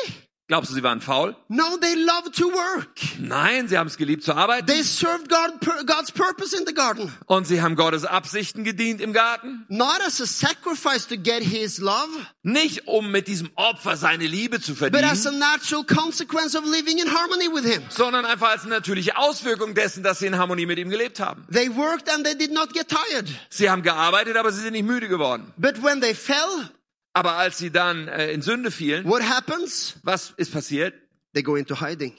Glaubst du, sie waren faul? No, they loved to work. Nein, sie haben es geliebt zu arbeiten. They served God, God's purpose in the garden. Und sie haben Gottes Absichten gedient im Garten. Not as a sacrifice to get His love, Nicht um mit diesem Opfer seine Liebe zu but as a verdienen, natural consequence of living in harmony with Him. sondern einfach als natürliche Auswirkung dessen, dass sie in Harmonie mit ihm gelebt haben. They worked and they did not get tired. Sie haben gearbeitet, aber sie sind nicht müde geworden. But when they fell, Aber als sie dann äh, in Sünde fielen, what happens? was ist passiert? They go into hiding.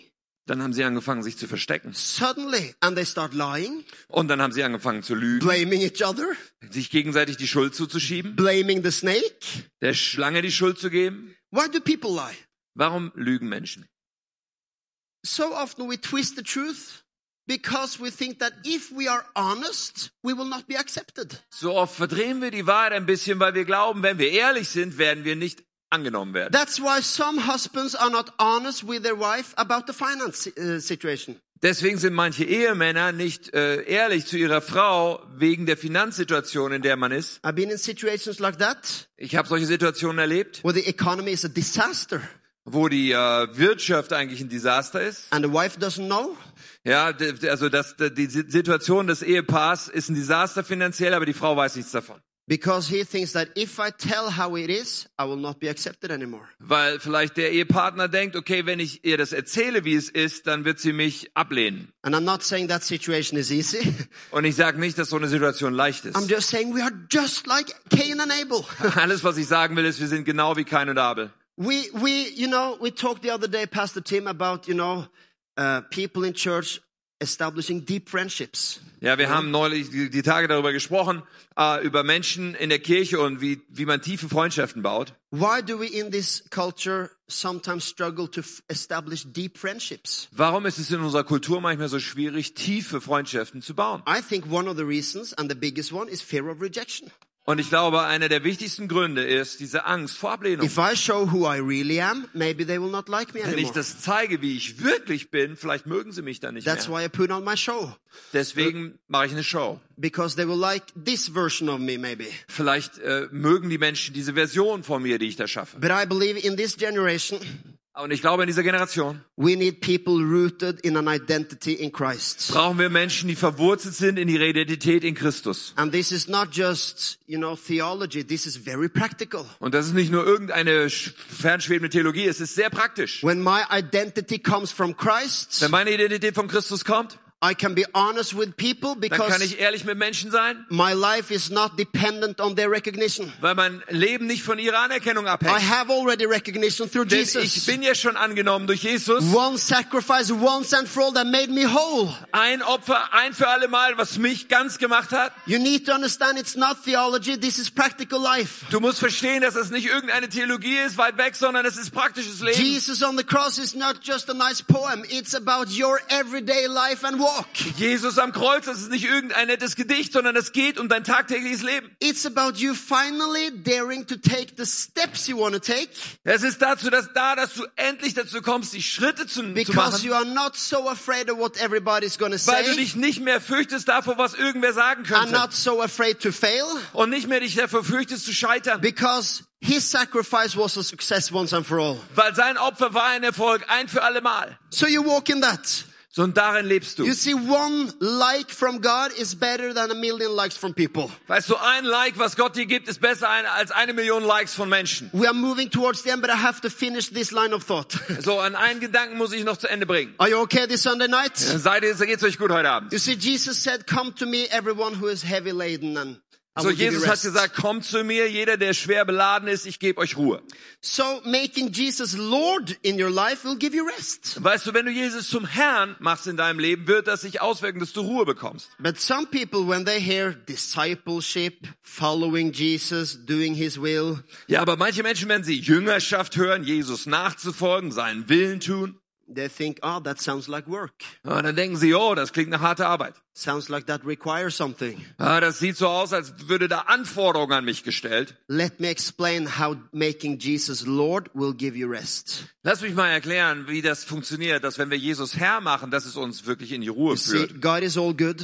Dann haben sie angefangen, sich zu verstecken. Suddenly, and they start lying, Und dann haben sie angefangen zu lügen, blaming each other, sich gegenseitig die Schuld zuzuschieben, blaming the snake. der Schlange die Schuld zu geben. Why do people lie? Warum lügen Menschen? So often we twist the truth because we think that if we are honest, we will not be accepted. So oft verdrehen wir die Wahrheit ein bisschen, weil wir glauben, wenn wir ehrlich sind, werden wir nicht angenommen werden. That's why some husbands are not honest with their wife about the finance uh, situation. Deswegen sind manche Ehemänner nicht äh, ehrlich zu ihrer Frau wegen der Finanzsituation, in der man ist. I've been in situations like that Ich habe solche Situationen erlebt, where the economy is a disaster wo die äh, Wirtschaft eigentlich ein Desaster ist. and the wife doesn't know. Ja, also das, die Situation des Ehepaars ist ein Desaster finanziell, aber die Frau weiß nichts davon. Because he thinks that if I tell how it is, I will not be accepted anymore. Weil vielleicht der Ehepartner denkt, okay, wenn ich ihr das erzähle, wie es ist, dann wird sie mich ablehnen. And I'm not saying that situation is easy. (laughs) Und ich sage nicht, dass so eine Situation leicht I'm ist. just saying we are just like Cain and Abel. (laughs) Alles, was ich sagen will, ist, wir sind genau wie Kain und Abel. We, we, you know, we talked the other day, Pastor Tim, about, you know, uh, people in church establishing deep friendships. Ja, wir haben neulich die, die Tage darüber gesprochen, äh, über Menschen in der Kirche und wie, wie man tiefe Freundschaften baut. Why do we in this culture sometimes struggle to establish deep friendships? Warum ist es in unserer Kultur manchmal so schwierig, tiefe Freundschaften zu bauen? I think one of the reasons, and the biggest one, is fear of rejection. Und ich glaube, einer der wichtigsten Gründe ist diese Angst vor Ablehnung. If I show who I really am, maybe they will not like me Wenn ich anymore. das zeige, wie ich wirklich bin, vielleicht mögen sie mich dann nicht That's mehr. why I put on my show. Deswegen mache ich eine Show. Because they will like this version of me, maybe. Vielleicht äh, mögen die Menschen diese Version von mir, die ich da schaffe. But I believe in this generation, Und ich glaube, in dieser Generation we need people rooted in an identity in Christ. brauchen wir Menschen, die verwurzelt sind in ihre Identität in Christus. And this is not just, you know, theology. This is very practical. Und das ist nicht nur irgendeine sch- fernschwebende Theologie, es ist sehr praktisch. When my identity comes from Christ, Wenn meine Identität von Christus kommt, I can be honest with people dann kann because ich ehrlich mit Menschen sein, my life is not dependent on their recognition. weil mein Leben nicht von ihrer Anerkennung I abhängt. have already recognition through Denn ich Jesus. bin ja schon angenommen durch Jesus. One sacrifice once and for all that made me whole. Ein Opfer, ein für alle Mal, was mich ganz gemacht hat. You need to understand it's not theology, this is practical life. Du musst verstehen, dass es nicht irgendeine Theologie ist, weit weg, sondern es ist praktisches Leben. Jesus on the cross is not just a nice poem, it's about your everyday life and walk. Jesus am Kreuz, das ist nicht irgendein nettes Gedicht, sondern es geht um dein tagtägliches Leben. It's about you finally daring to take the steps you want to take Es ist dazu, dass da, dass du endlich dazu kommst, die Schritte zu, zu because machen, you are not so afraid of what everybody's going to weil du say dich nicht mehr fürchtest davor, was irgendwer sagen and könnte. not so afraid to fail Und nicht mehr dich davor fürchtest zu scheitern. because his sacrifice was a success once and for all. Weil sein Opfer war ein Erfolg, ein für alle Mal. So you walk in that. So, und darin lebst du. You see, one like from God is better than a million likes from people. Weißt du, ein Like, was Gott dir gibt, ist besser als eine Million Likes von Menschen. We are moving towards the end, but I have to finish this line of thought. (laughs) So, an einen Gedanken muss ich noch zu Ende bringen. Are you okay this Sunday night? Seid ihr, geht's euch gut heute Abend? You see, Jesus said, come to me, everyone who is heavy laden and So, Jesus hat gesagt, kommt zu mir, jeder, der schwer beladen ist, ich gebe euch Ruhe. So making Jesus Lord in your life will give you rest. Weißt du, wenn du Jesus zum Herrn machst in deinem Leben, wird das sich auswirken, dass du Ruhe bekommst. But some people, when they hear discipleship, following Jesus, doing his will, Ja, aber manche Menschen, wenn sie Jüngerschaft hören, Jesus nachzufolgen, seinen Willen tun, they think, oh, that sounds like work. ja, dann denken sie, oh, das klingt nach harter Arbeit. Sounds like that requires something. Ja, das sieht so aus, als würde da Anforderungen an mich gestellt. Let me explain how making Jesus Lord will give you rest. Lass mich mal erklären, wie das funktioniert, dass wenn wir Jesus Herr machen, dass es uns wirklich in die Ruhe See, führt. God is all good.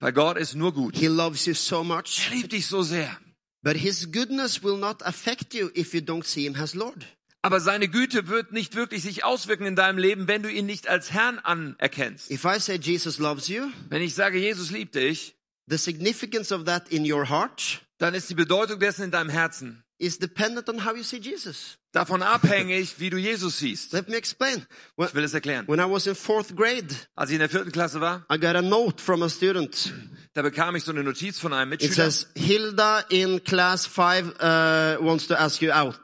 Weil Gott ist nur gut. He loves you so much. Er liebt dich so sehr. But his goodness will not affect you if you don't see him as Lord. Aber seine Güte wird nicht wirklich sich auswirken in deinem Leben, wenn du ihn nicht als Herrn anerkennst. If I say Jesus loves you, Wenn ich sage, Jesus liebt dich, the significance of that in your heart dann ist die Bedeutung dessen in deinem Herzen is dependent on how you see Jesus. davon abhängig, wie du Jesus siehst. Let me explain. When, Ich will es erklären. when I was in fourth grade, Als ich in der vierten Klasse war, I got a note from a student. da bekam ich so eine Notiz von einem It Mitschüler. says, Hilda in class five uh, wants to ask you out.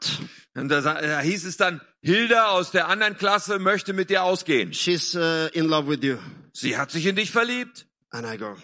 Und da, da hieß es dann, Hilda aus der anderen Klasse möchte mit dir ausgehen. She's uh, in love with you. Sie hat sich in dich verliebt. And I go,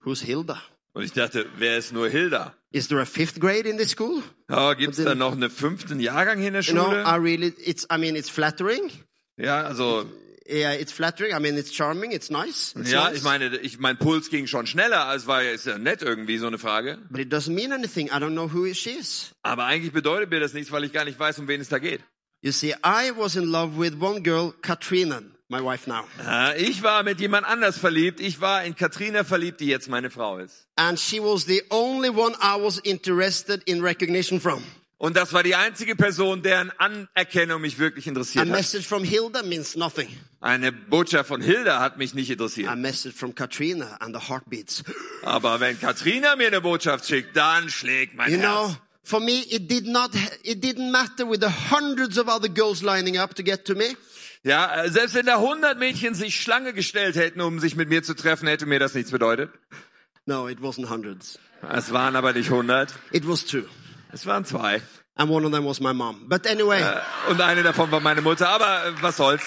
who's Hilda? Und ich dachte, wer ist nur Hilda? Is there a fifth grade in this school? Ja, gibt's da noch einen fünften Jahrgang hier in der You know, Schule? I really, it's, I mean, it's flattering. Ja, also yeah, it's flattering. I mean, it's charming. It's nice. It's Ja, nice. ich meine, ich, mein Puls ging schon schneller, es war ja, ist ja nett irgendwie so eine Frage. But it doesn't mean anything. I don't know who she is. Aber eigentlich bedeutet mir das nichts, weil ich gar nicht weiß, um wen es da geht. You see, I was in love with one girl, Katrina, my wife now. Ich war mit jemand anders verliebt. Ich war in Katrina verliebt, die jetzt meine Frau ist. And she was the only one I was interested in recognition from. Und das war die einzige Person, deren Anerkennung mich wirklich interessiert hat. message from Hilda means nothing. Eine Botschaft von Hilda hat mich nicht interessiert. A message from Katrina and the heartbeats. Aber wenn Katrina mir eine Botschaft schickt, dann schlägt mein You Herz. know, for me, it did not, it didn't matter with the hundreds of other girls lining up to get to me. Ja, äh, selbst wenn da 100 Mädchen sich Schlange gestellt hätten, um sich mit mir zu treffen, hätte mir das nichts bedeutet. No, it wasn't hundreds. Es waren aber nicht 100. It was two. Es waren zwei. And one of them was my mom. But anyway, Und eine davon war meine Mutter. Aber äh, was soll's.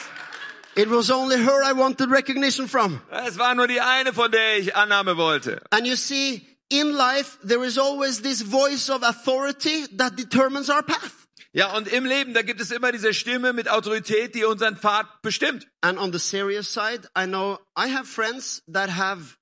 it was only her I wanted recognition from. Es war nur die eine, von der ich Annahme wollte. And you see, in life, there is always this voice of authority that determines our path. Ja, und im Leben, da gibt es immer diese Stimme mit Autorität, die unseren Pfad bestimmt. And on the serious side, I know I have friends that have,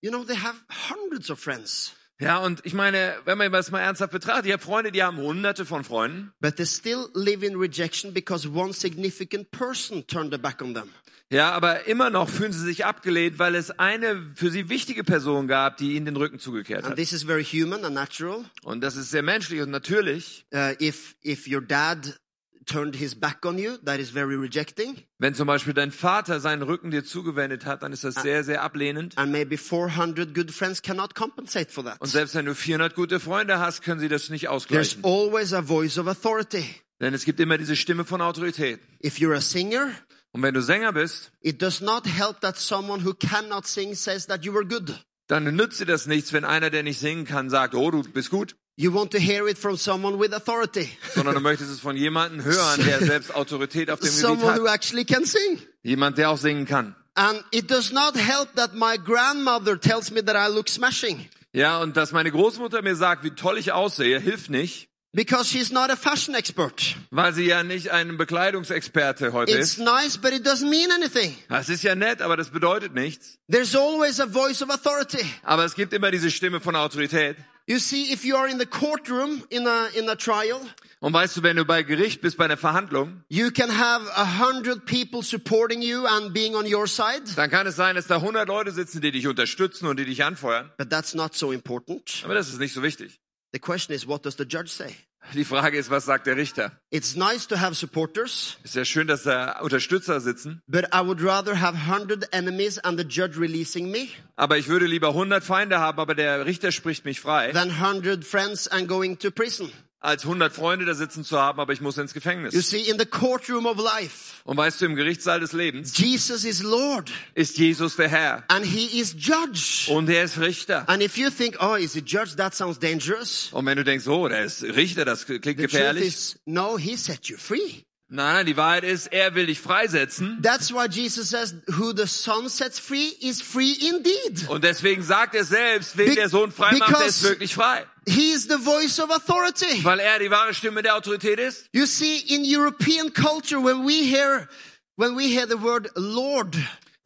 you know, they have hundreds of friends, Ja, und ich meine, wenn man das mal ernsthaft betrachtet, ich habe Freunde, die haben hunderte von Freunden. but they still live in rejection because one significant person turned their back on them. Ja, aber immer noch fühlen sie sich abgelehnt, weil es eine für sie wichtige Person gab, die ihnen den Rücken zugekehrt And hat. this is very human and natural. Und das ist sehr menschlich und natürlich. Uh, if, if your dad turned his back on you, that is very rejecting. Wenn zum Beispiel dein Vater seinen Rücken dir zugewendet hat, dann ist das sehr, sehr ablehnend. And maybe 400 good friends cannot compensate for that. Und selbst wenn du 400 gute Freunde hast, können sie das nicht There's ausgleichen. always a voice of authority. Denn es gibt immer diese Stimme von Autorität. If you're a singer, Und wenn du Sänger bist, it does not help that someone who cannot sing says that you were good. dann nützt dir das nichts, wenn einer, der nicht singen kann, sagt, oh, du bist gut. You want to hear it from someone with authority. Sondern du möchtest es von jemandem hören, der (laughs) selbst Autorität auf dem Gebiet Someone who hat. actually can sing. Jemand, der auch singen kann. And it does not help that my grandmother tells me that I look smashing. Ja, und dass meine Großmutter mir sagt, wie toll ich aussehe, hilft nicht, Because she's not a fashion expert. weil sie ja nicht ein Bekleidungsexperte heute It's ist. nice, but it doesn't mean anything. Das ist ja nett, aber das bedeutet nichts. There's always a voice of authority. Aber es gibt immer diese Stimme von Autorität. You see, if you are in the courtroom in a, in a trial, Und weißt du, wenn du bei Gericht bist, bei einer Verhandlung, you can have a hundred people supporting you and being on your side, dann kann es sein, dass da 100 Leute sitzen, die dich unterstützen und die dich anfeuern. but that's not so important. Aber das ist nicht so wichtig. The question is, what does the judge say? Die Frage ist, was sagt der Richter? It's nice to have supporters, Ist ja schön, dass da Unterstützer sitzen, but I would rather have hundred enemies and the judge releasing me aber ich würde lieber 100 Feinde haben, aber der Richter spricht mich frei, than hundred friends and going to prison. Als 100 Freunde da sitzen zu haben, aber ich muss ins You Gefängnis. see, in the courtroom of life, Und weißt du, im Gerichtssaal des Lebens Jesus is Lord ist Jesus der Herr and he is judge. und er ist Richter. And if you think, oh, is he judge? That sounds dangerous. Und wenn du denkst, oh, der ist Richter, das klingt The truth gefährlich. is, no, he set you free. Nein, nein, die Wahrheit ist, er will dich freisetzen. That's why Jesus says, who the son sets free is free indeed. Und deswegen sagt er selbst, wen Be- der Sohn frei macht, der ist because- wirklich frei. He is the voice of authority. Weil er die wahre Stimme der Autorität ist. You see, in European culture, when we hear, when we hear the word Lord,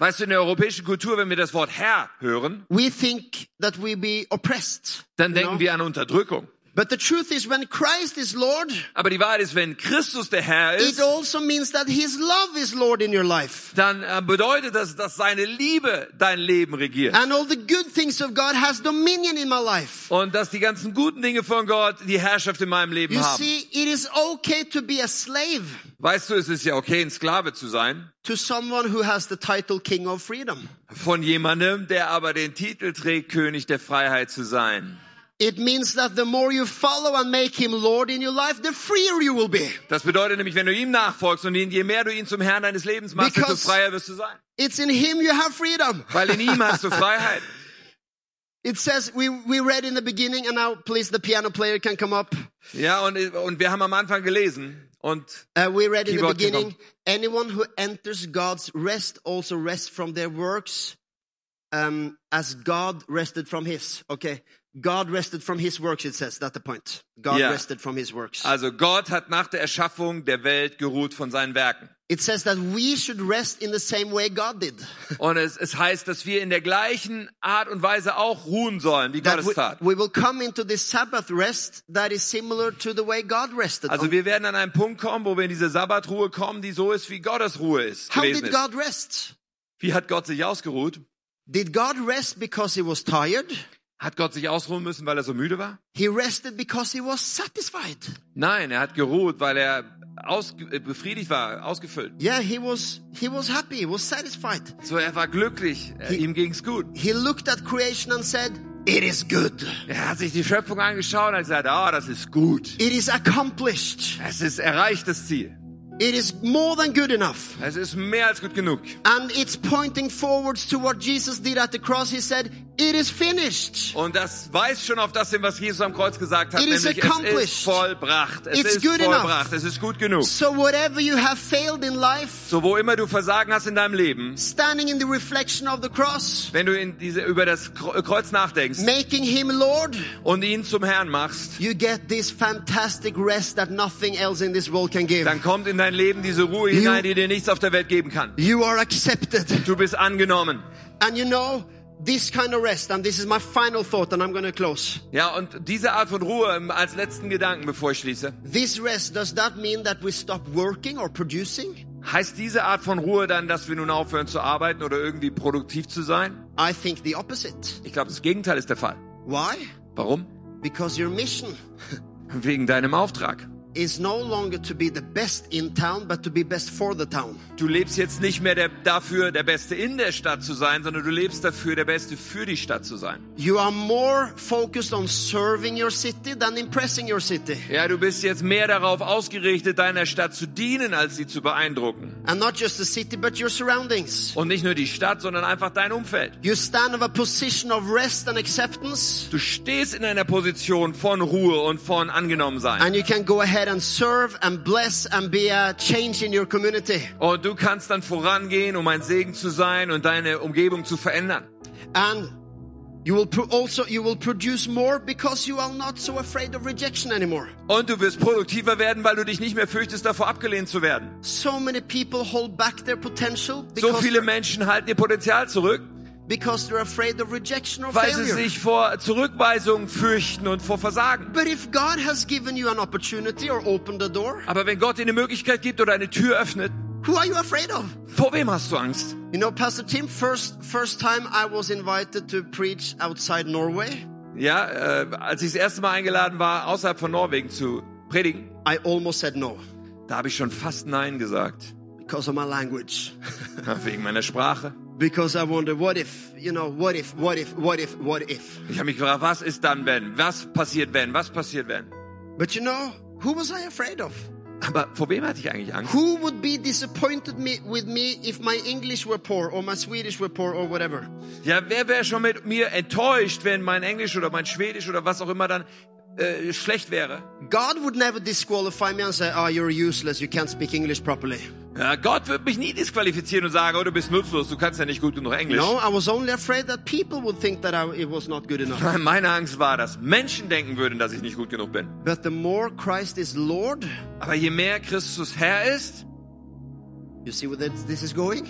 Weißt du, in der europäischen Kultur, wenn wir das Wort Herr hören, we think that we be oppressed. dann denken know? wir an Unterdrückung. But the truth is, when Christ is Lord, Aber die Wahrheit ist, wenn Christus der Herr it ist, also means that His love is Lord in your life. dann äh, bedeutet das, dass seine Liebe dein Leben regiert. And all the good things of God has dominion in my life. Und dass die ganzen guten Dinge von Gott die Herrschaft in meinem Leben You haben. see, it is okay to be a slave Weißt du, es ist ja okay, ein Sklave zu sein. to someone who has the title King of Freedom. Von jemandem, der aber den Titel trägt, König der Freiheit zu sein. It means that the more you follow and make Him Lord in your life, the freer you will be. Das bedeutet nämlich, wenn du ihm nachfolgst und je mehr du ihn zum Herrn deines Lebens machst, desto freier wirst du sein. It's in Him you have freedom. Weil in ihm hast du Freiheit. (laughs) It says, we, we read in the beginning, and now please the piano player can come up. Ja, und, und wir haben am Anfang gelesen und Uh, we read in the beginning, anyone who enters God's rest also rests from their works um, as God rested from his. Okay. God rested from his works, it says. That's the point. God Ja. rested from his works. Also Gott hat nach der Erschaffung der Welt geruht von seinen Werken. It says that we should rest in the same way God did. (laughs) Und es, es heißt, dass wir in der gleichen Art und Weise auch ruhen sollen, wie Gott That es we, tat. we will come into this Sabbath rest that is similar to the way God rested. Also wir werden an einen Punkt kommen, wo wir in diese Sabbatruhe kommen, die so ist, wie Gottes Ruhe ist. How did. God rest? Wie hat Gott sich ausgeruht? Did God rest because he was tired? Hat Gott sich ausruhen müssen, weil er so müde war? He rested because he was satisfied. Nein, er hat geruht, weil er aus, äh, befriedigt war, ausgefüllt. Yeah, he was he was happy, he was satisfied. So, er war glücklich, äh, ihm ging's gut. He looked at creation and said, "It is good. Er hat sich die Schöpfung angeschaut und hat gesagt, ah, das ist gut. It is accomplished. Es ist erreicht, das Ziel. It is more than good enough." Es ist mehr als gut genug. And it's pointing forwards to what Jesus did at the cross. He said, "It is finished." Und das weist schon auf das hin, was Jesus am Kreuz gesagt hat, It is nämlich es accomplished. ist vollbracht. Es It's ist good enough. vollbracht. Es ist gut genug. So whatever you have failed in life, So, wo immer du Versagen hast in deinem Leben, standing in the reflection of the cross, wenn du in diese, über das Kre- Kreuz nachdenkst making him Lord, und ihn zum Herrn machst, you get this fantastic rest that nothing else in this world can give. dann kommt in dein Leben diese Ruhe You- hinein, die dir nichts auf der Welt geben kann. You are accepted. Du bist angenommen. And you know, this kind of rest, and this is my final thought, and I'm going to close. Ja, und diese Art von Ruhe ähm, als letzten Gedanken, bevor ich schließe. This rest, does that mean that we stop working or producing? Heißt diese Art von Ruhe dann, dass wir nun aufhören zu arbeiten oder irgendwie produktiv zu sein? I think the opposite. Ich glaube, das Gegenteil ist der Fall. Why? Warum? Because your mission (laughs) Wegen deinem Auftrag. Is no longer to be the best in town, but to be best for the town. Du lebst jetzt nicht mehr der, dafür, der Beste in der Stadt zu sein, sondern du lebst dafür, der Beste für die Stadt zu sein. You are more focused on serving your city than impressing your city. Ja, du bist jetzt mehr darauf ausgerichtet, deiner Stadt zu dienen, als sie zu beeindrucken. And not just the city, but your surroundings. Und nicht nur die Stadt, sondern einfach dein Umfeld. You stand of a position of rest and acceptance, Du stehst in einer Position von Ruhe und von Angenommensein. and you can go ahead and serve and bless and be a change in your community. Und du kannst dann vorangehen, um ein Segen zu sein und deine Umgebung zu verändern. And you will also you will produce more because you are not so afraid of rejection anymore. Und du wirst produktiver werden, weil du dich nicht mehr fürchtest, davor abgelehnt zu werden. So many people hold back their potential So viele Menschen halten ihr Potenzial zurück, because they're afraid of rejection or weil sie sich vor Zurückweisung fürchten und vor Versagen. But if God has given you an opportunity or opened the door, Aber wenn Gott dir eine Möglichkeit gibt oder eine Tür öffnet, who are you afraid of? vor wem hast du Angst? You know, Pastor Tim, first first time I was invited to preach outside Norway, Ja, äh, als ich das erste Mal eingeladen war, außerhalb von Norwegen zu predigen, I almost said no da habe ich schon fast Nein gesagt. because of my language. (laughs) Wegen meiner Sprache. Because I wonder, what if, you know, what if, what if, what if, what if? Ich habe mich gefragt, was ist dann, wenn? Was passiert, wenn? Was passiert, wenn? But you know, who was I afraid of? Aber vor wem hatte ich eigentlich Angst? Who would be disappointed me, with me if my English were poor or my Swedish were poor or whatever? Ja, wer wäre schon mit mir enttäuscht, wenn mein Englisch oder mein Schwedisch oder was auch immer dann äh, schlecht wäre? God would never disqualify me and say, oh, you're useless, you can't speak English properly. Ja, Gott wird mich nie disqualifizieren und sagen, oh, du bist nutzlos, du kannst ja nicht gut genug Englisch. No, I was only afraid that people would think that I, it was not good enough. (laughs) Meine Angst war, dass Menschen denken würden, dass ich nicht gut genug bin. But the more Christ is Lord, Aber je mehr Christus Herr ist, you see where this is going?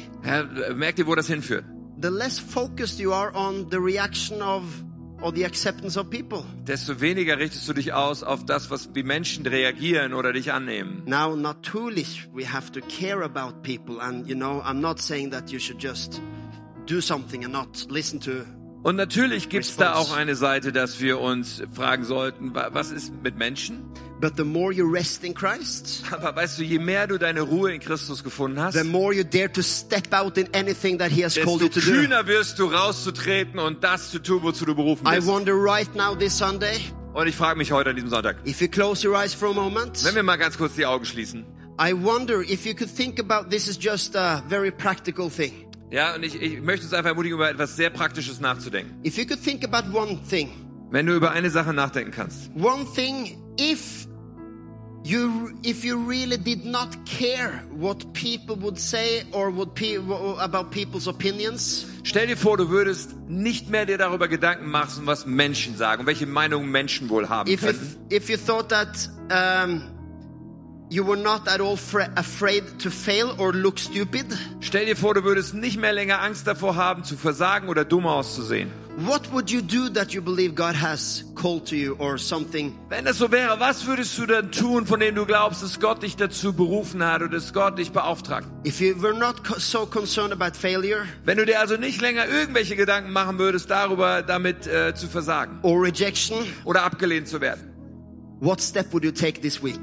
Merkt ihr, wo das hinführt? The less focused you are on the reaction of or the acceptance of people. Desto weniger richtest du dich aus auf das, was wie Menschen reagieren oder dich annehmen. Now, natürlich, we have to care about people, and you know, I'm not saying that you should just do something and not listen to. Und natürlich gibt's da Response. auch eine Seite, dass wir uns fragen sollten, wa- was ist mit Menschen? But the more you rest in Christ, Aber weißt du, je mehr du deine Ruhe in Christus gefunden hast, the more you dare to step out in anything that He has called you desto to do. kühner wirst du rauszutreten und das zu tun, wozu du berufen I bist. wonder right now, this Sunday, Und ich frage mich heute an diesem Sonntag, if you close your eyes for a moment, wenn wir mal ganz kurz die Augen schließen. I wonder if you could think about this is just a very practical thing. Ja, und ich, ich möchte uns einfach ermutigen, über etwas sehr Praktisches nachzudenken. If you could think about one thing, Wenn du über eine Sache nachdenken kannst. one thing, if you, if you really did not care what people would say or what pe about people's opinions, Stell dir vor, du würdest nicht mehr dir darüber Gedanken machen, was Menschen sagen, welche Meinungen Menschen wohl haben if you, könnten. if you thought that um, you were not at all fra- afraid to fail or look stupid, Stell dir vor, du würdest nicht mehr länger Angst davor haben, zu versagen oder dumm auszusehen. What would you do that you believe God has called to you or something? Wenn das so wäre, was würdest du dann tun, von dem du glaubst, dass Gott dich dazu berufen hat oder dass Gott dich beauftragt? If you were not so concerned about failure Wenn du dir also nicht länger irgendwelche Gedanken machen würdest darüber, damit äh, zu versagen or rejection, oder abgelehnt zu werden, what step would you take this week?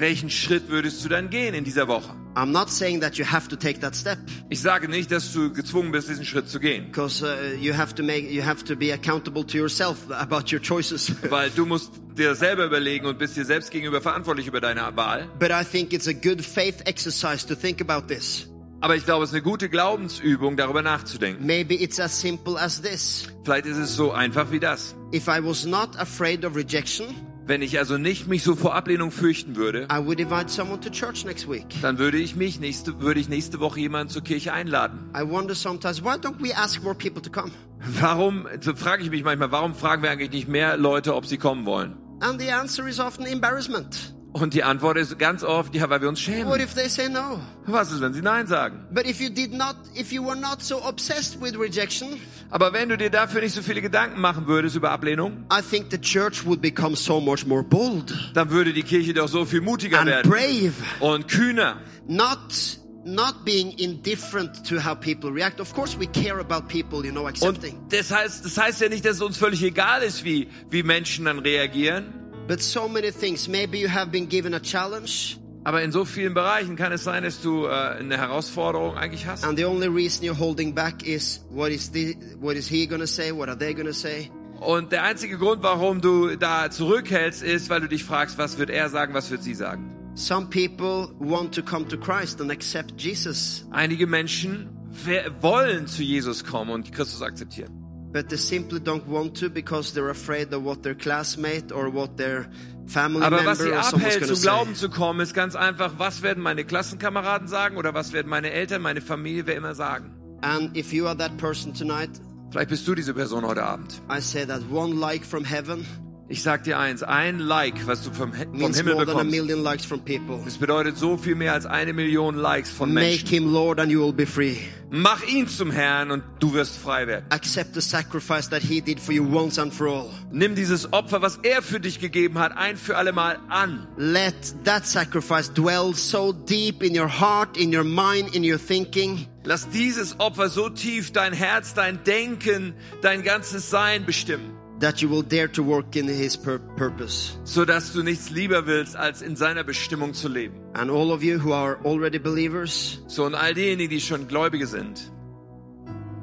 Welchen Schritt würdest du dann gehen in dieser Woche? I'm not saying that you have to take that step Ich sage nicht, dass du gezwungen bist, diesen Schritt zu gehen, because uh, you have to make you have to be accountable to yourself about your choices. (laughs) weil du musst dir selber überlegen und bist dir selbst gegenüber verantwortlich über deine Wahl. but I think it's a good faith exercise to think about this. Aber ich glaube, es ist eine gute Glaubensübung, darüber nachzudenken. Maybe it's as simple as this. Vielleicht ist es so einfach wie das. If I was not afraid of rejection, Wenn ich also nicht mich so vor Ablehnung fürchten würde, I would invite someone to church next week. dann würde ich mich nächste, würde ich nächste Woche jemanden zur Kirche einladen. Warum, so frage ich mich manchmal, warum fragen wir eigentlich nicht mehr Leute, ob sie kommen wollen? And the answer is often embarrassment. Und die Antwort ist ganz oft, ja, weil wir uns What schämen. if they say no? Was ist, wenn sie Nein sagen? Not, so Aber wenn du dir dafür nicht so viele Gedanken machen würdest über Ablehnung, I think the church would become so much more bold dann würde die Kirche doch so viel mutiger and werden brave. und kühner. Not not being indifferent to how people react. Of course, we care about people, you know, Und accepting. das heißt, das heißt ja nicht, dass es uns völlig egal ist, wie, wie Menschen dann reagieren. But so many things. Maybe you have been given a challenge, Aber in so vielen Bereichen kann es sein, dass du äh, eine Herausforderung eigentlich hast. and the only reason you're holding back is what is the what is he gonna say? What are they gonna say? Und der einzige Grund, warum du da zurückhältst, ist, weil du dich fragst, was wird er sagen, was wird sie sagen. Some people want to come to Christ and accept Jesus, Einige Menschen wollen zu Jesus kommen und Christus akzeptieren. But they simply don't want to because they're afraid of what their classmate or what their family Aber was sie abhält, zum say. Glauben zu kommen, ist ganz einfach, was werden meine Klassenkameraden sagen oder was werden meine Eltern, meine Familie, wer immer sagen. And if you are that person tonight, Vielleicht bist du diese Person heute Abend. I say that one like from heaven Ich sag dir eins, ein Like, was du vom, vom Himmel bekommst, das bedeutet so viel mehr als eine Million Likes von Make Menschen. him Lord and you will be free. Mach ihn zum Herrn und du wirst frei werden. Accept the sacrifice that he did for you once and for all. Nimm dieses Opfer, was er für dich gegeben hat, ein für alle Mal an. Let that sacrifice dwell so deep in your heart, in your mind, in your thinking, Lass dieses Opfer so tief dein Herz, dein Denken, dein ganzes Sein bestimmen, that you will dare to work in his pur- purpose. so dass du nichts lieber willst, als in seiner Bestimmung zu leben. And all of you who are already believers, So und all diejenigen, die schon Gläubige sind,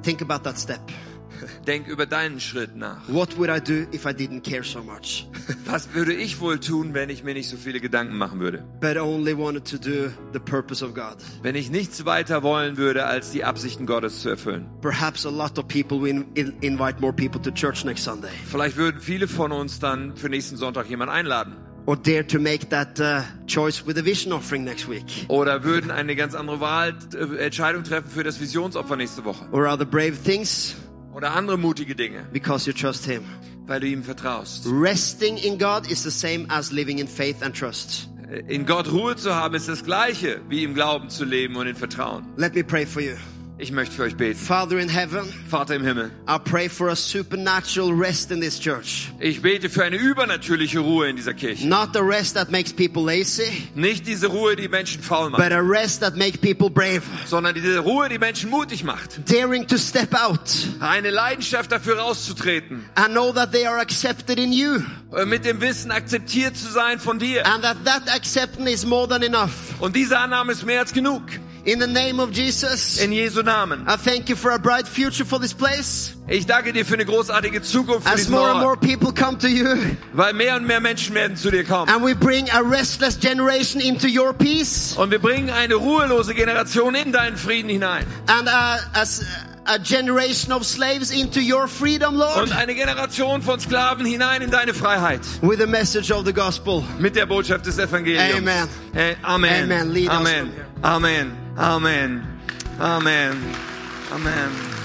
think about that step. Denk über deinen Schritt nach. What would I do if I didn't care so much? (laughs) Was würde ich wohl tun, wenn ich mir nicht so viele Gedanken machen würde? but only wanted to do the purpose of God. Wenn ich nichts weiter wollen würde, als die Absichten Gottes zu erfüllen? Perhaps a lot of people will in- invite more people to church next Sunday. Vielleicht würden viele von uns dann für nächsten Sonntag jemanden einladen. Or dare to make that uh, choice with a vision offering next week. Oder würden eine ganz andere Wahl, äh, Entscheidung treffen für das Visionsopfer nächste Woche. Or other brave things Oder andere mutige Dinge, because you trust Him. weil du ihm vertraust. Resting in God is the same as living in faith and trust. In Gott Ruhe zu haben, ist das Gleiche, wie im Glauben zu leben und in Vertrauen. Let me pray for you. Ich möchte für euch beten. Father in heaven, Vater im Himmel, I pray for a supernatural rest in this church. ich bete für eine übernatürliche Ruhe in dieser Kirche. Not a rest that makes people lazy, Nicht diese Ruhe, die Menschen faul macht, but a rest that makes people brave. sondern diese Ruhe, die Menschen mutig macht. Daring to step out Eine Leidenschaft dafür rauszutreten, and know that they are accepted in you. äh, mit dem Wissen akzeptiert zu sein von dir. And that that acceptance is more than enough. Und diese Annahme ist mehr als genug. In the name of Jesus, In Jesu Namen. I thank you for a bright future for this place. Ich danke dir für eine großartige Zukunft für As diesen more and more Ort, people come to you, weil mehr und mehr Menschen werden zu dir kommen. and we bring a restless generation into your peace, Und wir bringen eine ruhelose Generation in deinen Frieden hinein. and uh, as a generation of slaves into your freedom, Lord, Und eine Generation von Sklaven hinein in deine Freiheit. with the message of the gospel. Mit der Botschaft des Evangeliums. Amen. Hey, Amen. Amen. Amen. Amen. Amen. Amen. Amen.